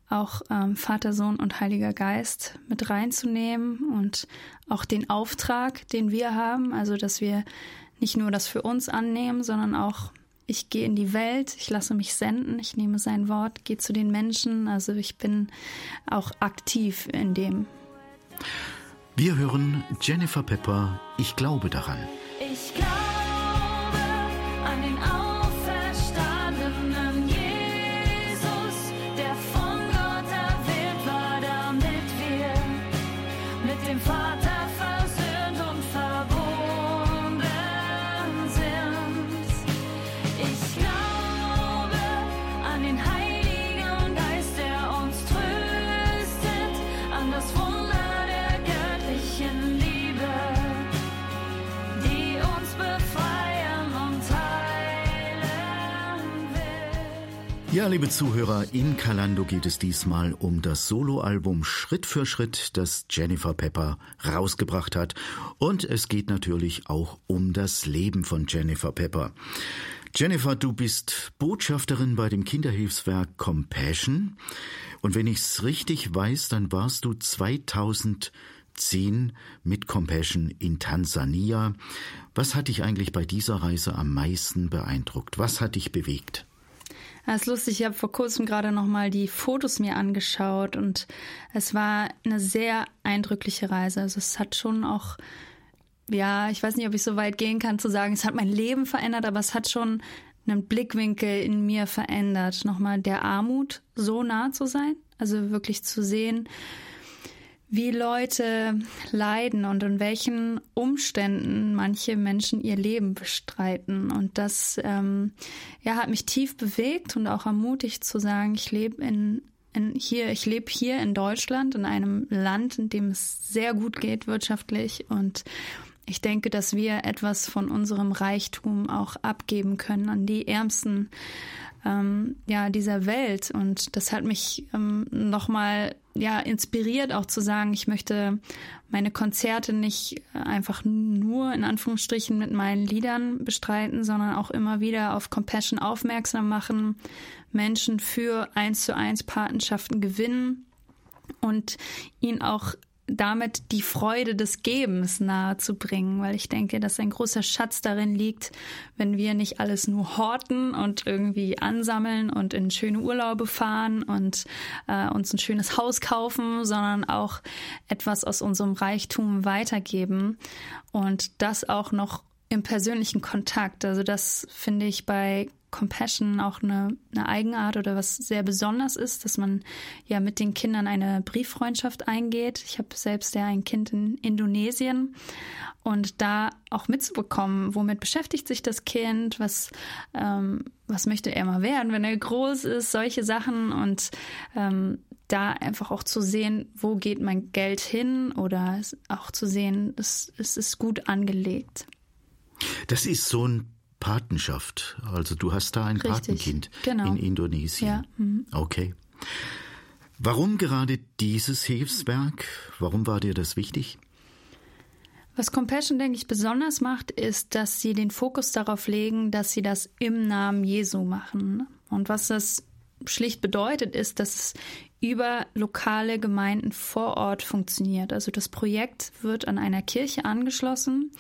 Speaker 2: auch ähm, Vater, Sohn und Heiliger Geist mit reinzunehmen und auch den Auftrag, den wir haben, also dass wir nicht nur das für uns annehmen, sondern auch ich gehe in die Welt, ich lasse mich senden, ich nehme sein Wort, gehe zu den Menschen, also ich bin auch aktiv in dem.
Speaker 1: Wir hören Jennifer Pepper, ich glaube daran.
Speaker 3: Ich glaube
Speaker 1: Ja, liebe Zuhörer, in Kalando geht es diesmal um das Soloalbum Schritt für Schritt, das Jennifer Pepper rausgebracht hat. Und es geht natürlich auch um das Leben von Jennifer Pepper. Jennifer, du bist Botschafterin bei dem Kinderhilfswerk Compassion. Und wenn ich's richtig weiß, dann warst du 2010 mit Compassion in Tansania. Was hat dich eigentlich bei dieser Reise am meisten beeindruckt? Was hat dich bewegt?
Speaker 2: Das ist lustig, ich habe vor kurzem gerade nochmal die Fotos mir angeschaut und es war eine sehr eindrückliche Reise. Also es hat schon auch, ja, ich weiß nicht, ob ich so weit gehen kann zu sagen, es hat mein Leben verändert, aber es hat schon einen Blickwinkel in mir verändert. Nochmal der Armut so nah zu sein, also wirklich zu sehen, wie Leute leiden und in welchen Umständen manche Menschen ihr Leben bestreiten. Und das ähm, ja, hat mich tief bewegt und auch ermutigt zu sagen, ich lebe in, in hier, ich lebe hier in Deutschland, in einem Land, in dem es sehr gut geht wirtschaftlich. Und ich denke, dass wir etwas von unserem Reichtum auch abgeben können an die Ärmsten ähm, ja, dieser Welt. Und das hat mich ähm, nochmal ja, inspiriert, auch zu sagen, ich möchte meine Konzerte nicht einfach nur in Anführungsstrichen mit meinen Liedern bestreiten, sondern auch immer wieder auf Compassion aufmerksam machen, Menschen für eins zu eins Patenschaften gewinnen und ihnen auch damit die Freude des Gebens nahezubringen, weil ich denke, dass ein großer Schatz darin liegt, wenn wir nicht alles nur horten und irgendwie ansammeln und in schöne Urlaube fahren und äh, uns ein schönes Haus kaufen, sondern auch etwas aus unserem Reichtum weitergeben und das auch noch im persönlichen Kontakt. Also das finde ich bei Compassion auch eine, eine Eigenart oder was sehr besonders ist, dass man ja mit den Kindern eine Brieffreundschaft eingeht. Ich habe selbst ja ein Kind in Indonesien und da auch mitzubekommen, womit beschäftigt sich das Kind, was, ähm, was möchte er mal werden, wenn er groß ist, solche Sachen und ähm, da einfach auch zu sehen, wo geht mein Geld hin oder auch zu sehen, es, es ist gut angelegt.
Speaker 1: Das ist so ein Patenschaft. Also du hast da ein Richtig, Patenkind genau. in Indonesien. Ja. Mhm. Okay. Warum gerade dieses Hilfswerk? Warum war dir das wichtig?
Speaker 2: Was Compassion, denke ich, besonders macht, ist, dass sie den Fokus darauf legen, dass sie das im Namen Jesu machen. Und was das schlicht bedeutet, ist, dass es über lokale Gemeinden vor Ort funktioniert. Also das Projekt wird an einer Kirche angeschlossen.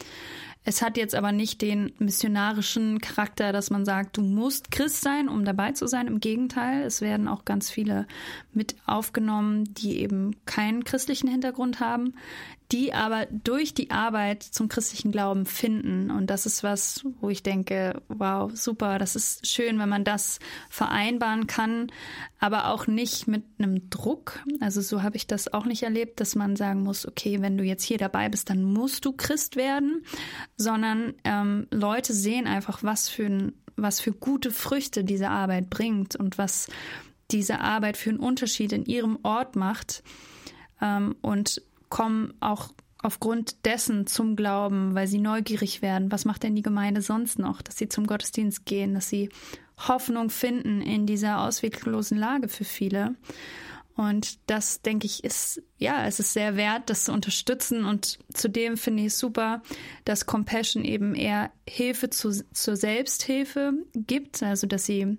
Speaker 2: Es hat jetzt aber nicht den missionarischen Charakter, dass man sagt, du musst Christ sein, um dabei zu sein. Im Gegenteil, es werden auch ganz viele mit aufgenommen, die eben keinen christlichen Hintergrund haben, die aber durch die Arbeit zum christlichen Glauben finden. Und das ist was, wo ich denke, wow, super, das ist schön, wenn man das vereinbaren kann, aber auch nicht mit einem Druck. Also so habe ich das auch nicht erlebt, dass man sagen muss, okay, wenn du jetzt hier dabei bist, dann musst du Christ werden, sondern ähm, Leute sehen einfach, was für ein was für gute Früchte diese Arbeit bringt und was diese Arbeit für einen Unterschied in ihrem Ort macht. Ähm, und kommen auch aufgrund dessen zum Glauben, weil sie neugierig werden. Was macht denn die Gemeinde sonst noch? Dass sie zum Gottesdienst gehen, dass sie Hoffnung finden in dieser ausweglosen Lage für viele. Und das, denke ich, ist, ja, es ist sehr wert, das zu unterstützen. Und zudem finde ich es super, dass Compassion eben eher Hilfe zu, zur Selbsthilfe gibt. Also, dass sie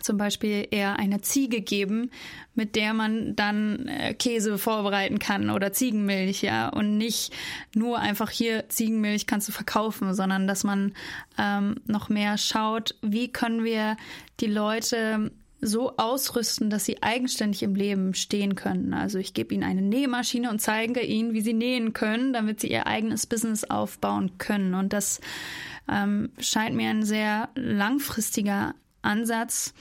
Speaker 2: zum Beispiel eher eine Ziege geben, mit der man dann äh, Käse vorbereiten kann oder Ziegenmilch, ja, und nicht nur einfach hier Ziegenmilch kannst du verkaufen, sondern dass man ähm, noch mehr schaut, wie können wir die Leute so ausrüsten, dass sie eigenständig im Leben stehen können. Also ich gebe ihnen eine Nähmaschine und zeige ihnen, wie sie nähen können, damit sie ihr eigenes Business aufbauen können. Und das ähm, scheint mir ein sehr langfristiger Ansatz.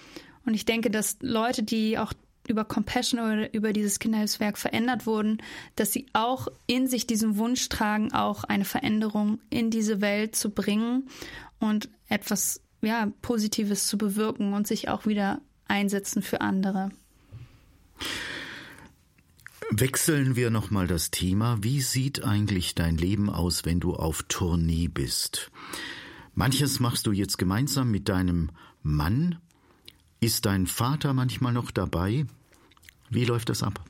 Speaker 2: Und ich denke, dass Leute, die auch über Compassion oder über dieses Kinderhilfswerk verändert wurden, dass sie auch in sich diesen Wunsch tragen, auch eine Veränderung in diese Welt zu bringen und etwas ja, Positives zu bewirken und sich auch wieder einsetzen für andere.
Speaker 1: Wechseln wir nochmal das Thema. Wie sieht eigentlich dein Leben aus, wenn du auf Tournee bist? Manches machst du jetzt gemeinsam mit deinem Mann. Ist dein Vater manchmal noch dabei? Wie läuft das ab?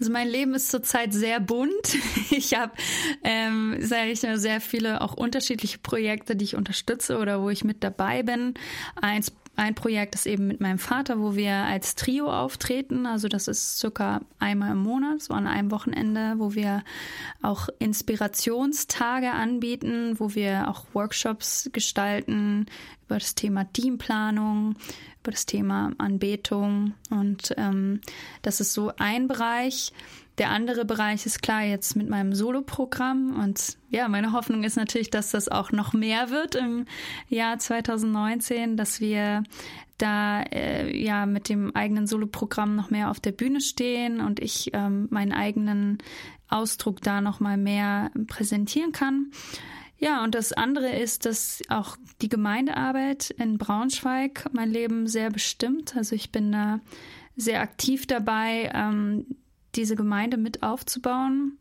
Speaker 2: Also mein Leben ist zurzeit sehr bunt. Ich habe, ähm, sage ich mal, sehr viele auch unterschiedliche Projekte, die ich unterstütze oder wo ich mit dabei bin. Eins ein Projekt ist eben mit meinem Vater, wo wir als Trio auftreten. Also das ist circa einmal im Monat, so an einem Wochenende, wo wir auch Inspirationstage anbieten, wo wir auch Workshops gestalten über das Thema Teamplanung, über das Thema Anbetung. Und ähm, das ist so ein Bereich. Der andere Bereich ist klar jetzt mit meinem Soloprogramm und ja, meine Hoffnung ist natürlich, dass das auch noch mehr wird im Jahr 2019, dass wir da äh, ja mit dem eigenen Soloprogramm noch mehr auf der Bühne stehen und ich ähm, meinen eigenen Ausdruck da noch mal mehr präsentieren kann. Ja, und das andere ist, dass auch die Gemeindearbeit in Braunschweig mein Leben sehr bestimmt. Also ich bin da sehr aktiv dabei, ähm, diese Gemeinde mit aufzubauen.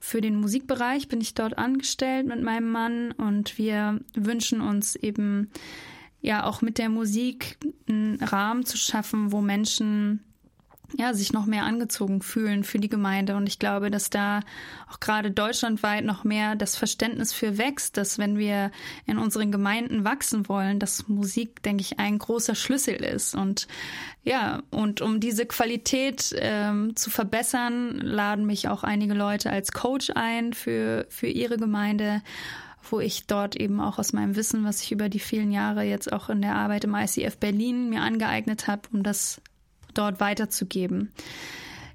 Speaker 2: Für den Musikbereich bin ich dort angestellt mit meinem Mann und wir wünschen uns eben ja auch mit der Musik einen Rahmen zu schaffen, wo Menschen ja, sich noch mehr angezogen fühlen für die Gemeinde. Und ich glaube, dass da auch gerade deutschlandweit noch mehr das Verständnis für wächst, dass wenn wir in unseren Gemeinden wachsen wollen, dass Musik, denke ich, ein großer Schlüssel ist. Und ja, und um diese Qualität ähm, zu verbessern, laden mich auch einige Leute als Coach ein für, für ihre Gemeinde wo ich dort eben auch aus meinem Wissen, was ich über die vielen Jahre jetzt auch in der Arbeit im ICF Berlin mir angeeignet habe, um das dort weiterzugeben.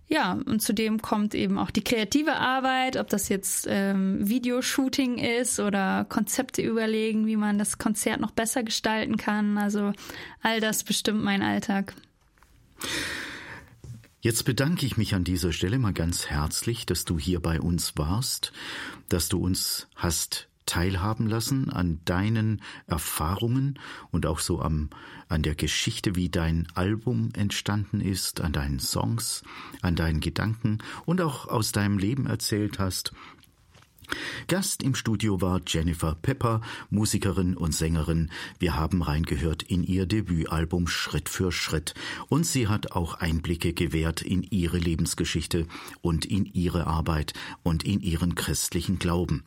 Speaker 2: Ja, und zudem kommt eben auch die kreative Arbeit, ob das jetzt ähm, Videoshooting ist oder Konzepte überlegen, wie man das Konzert noch besser gestalten kann. Also all das bestimmt mein Alltag.
Speaker 1: Jetzt bedanke ich mich an dieser Stelle mal ganz herzlich, dass du hier bei uns warst, dass du uns hast teilhaben lassen an deinen Erfahrungen und auch so am, an der Geschichte, wie dein Album entstanden ist, an deinen Songs, an deinen Gedanken und auch aus deinem Leben erzählt hast. Gast im Studio war Jennifer Pepper, Musikerin und Sängerin. Wir haben reingehört in ihr Debütalbum Schritt für Schritt. Und sie hat auch Einblicke gewährt in ihre Lebensgeschichte und in ihre Arbeit und in ihren christlichen Glauben.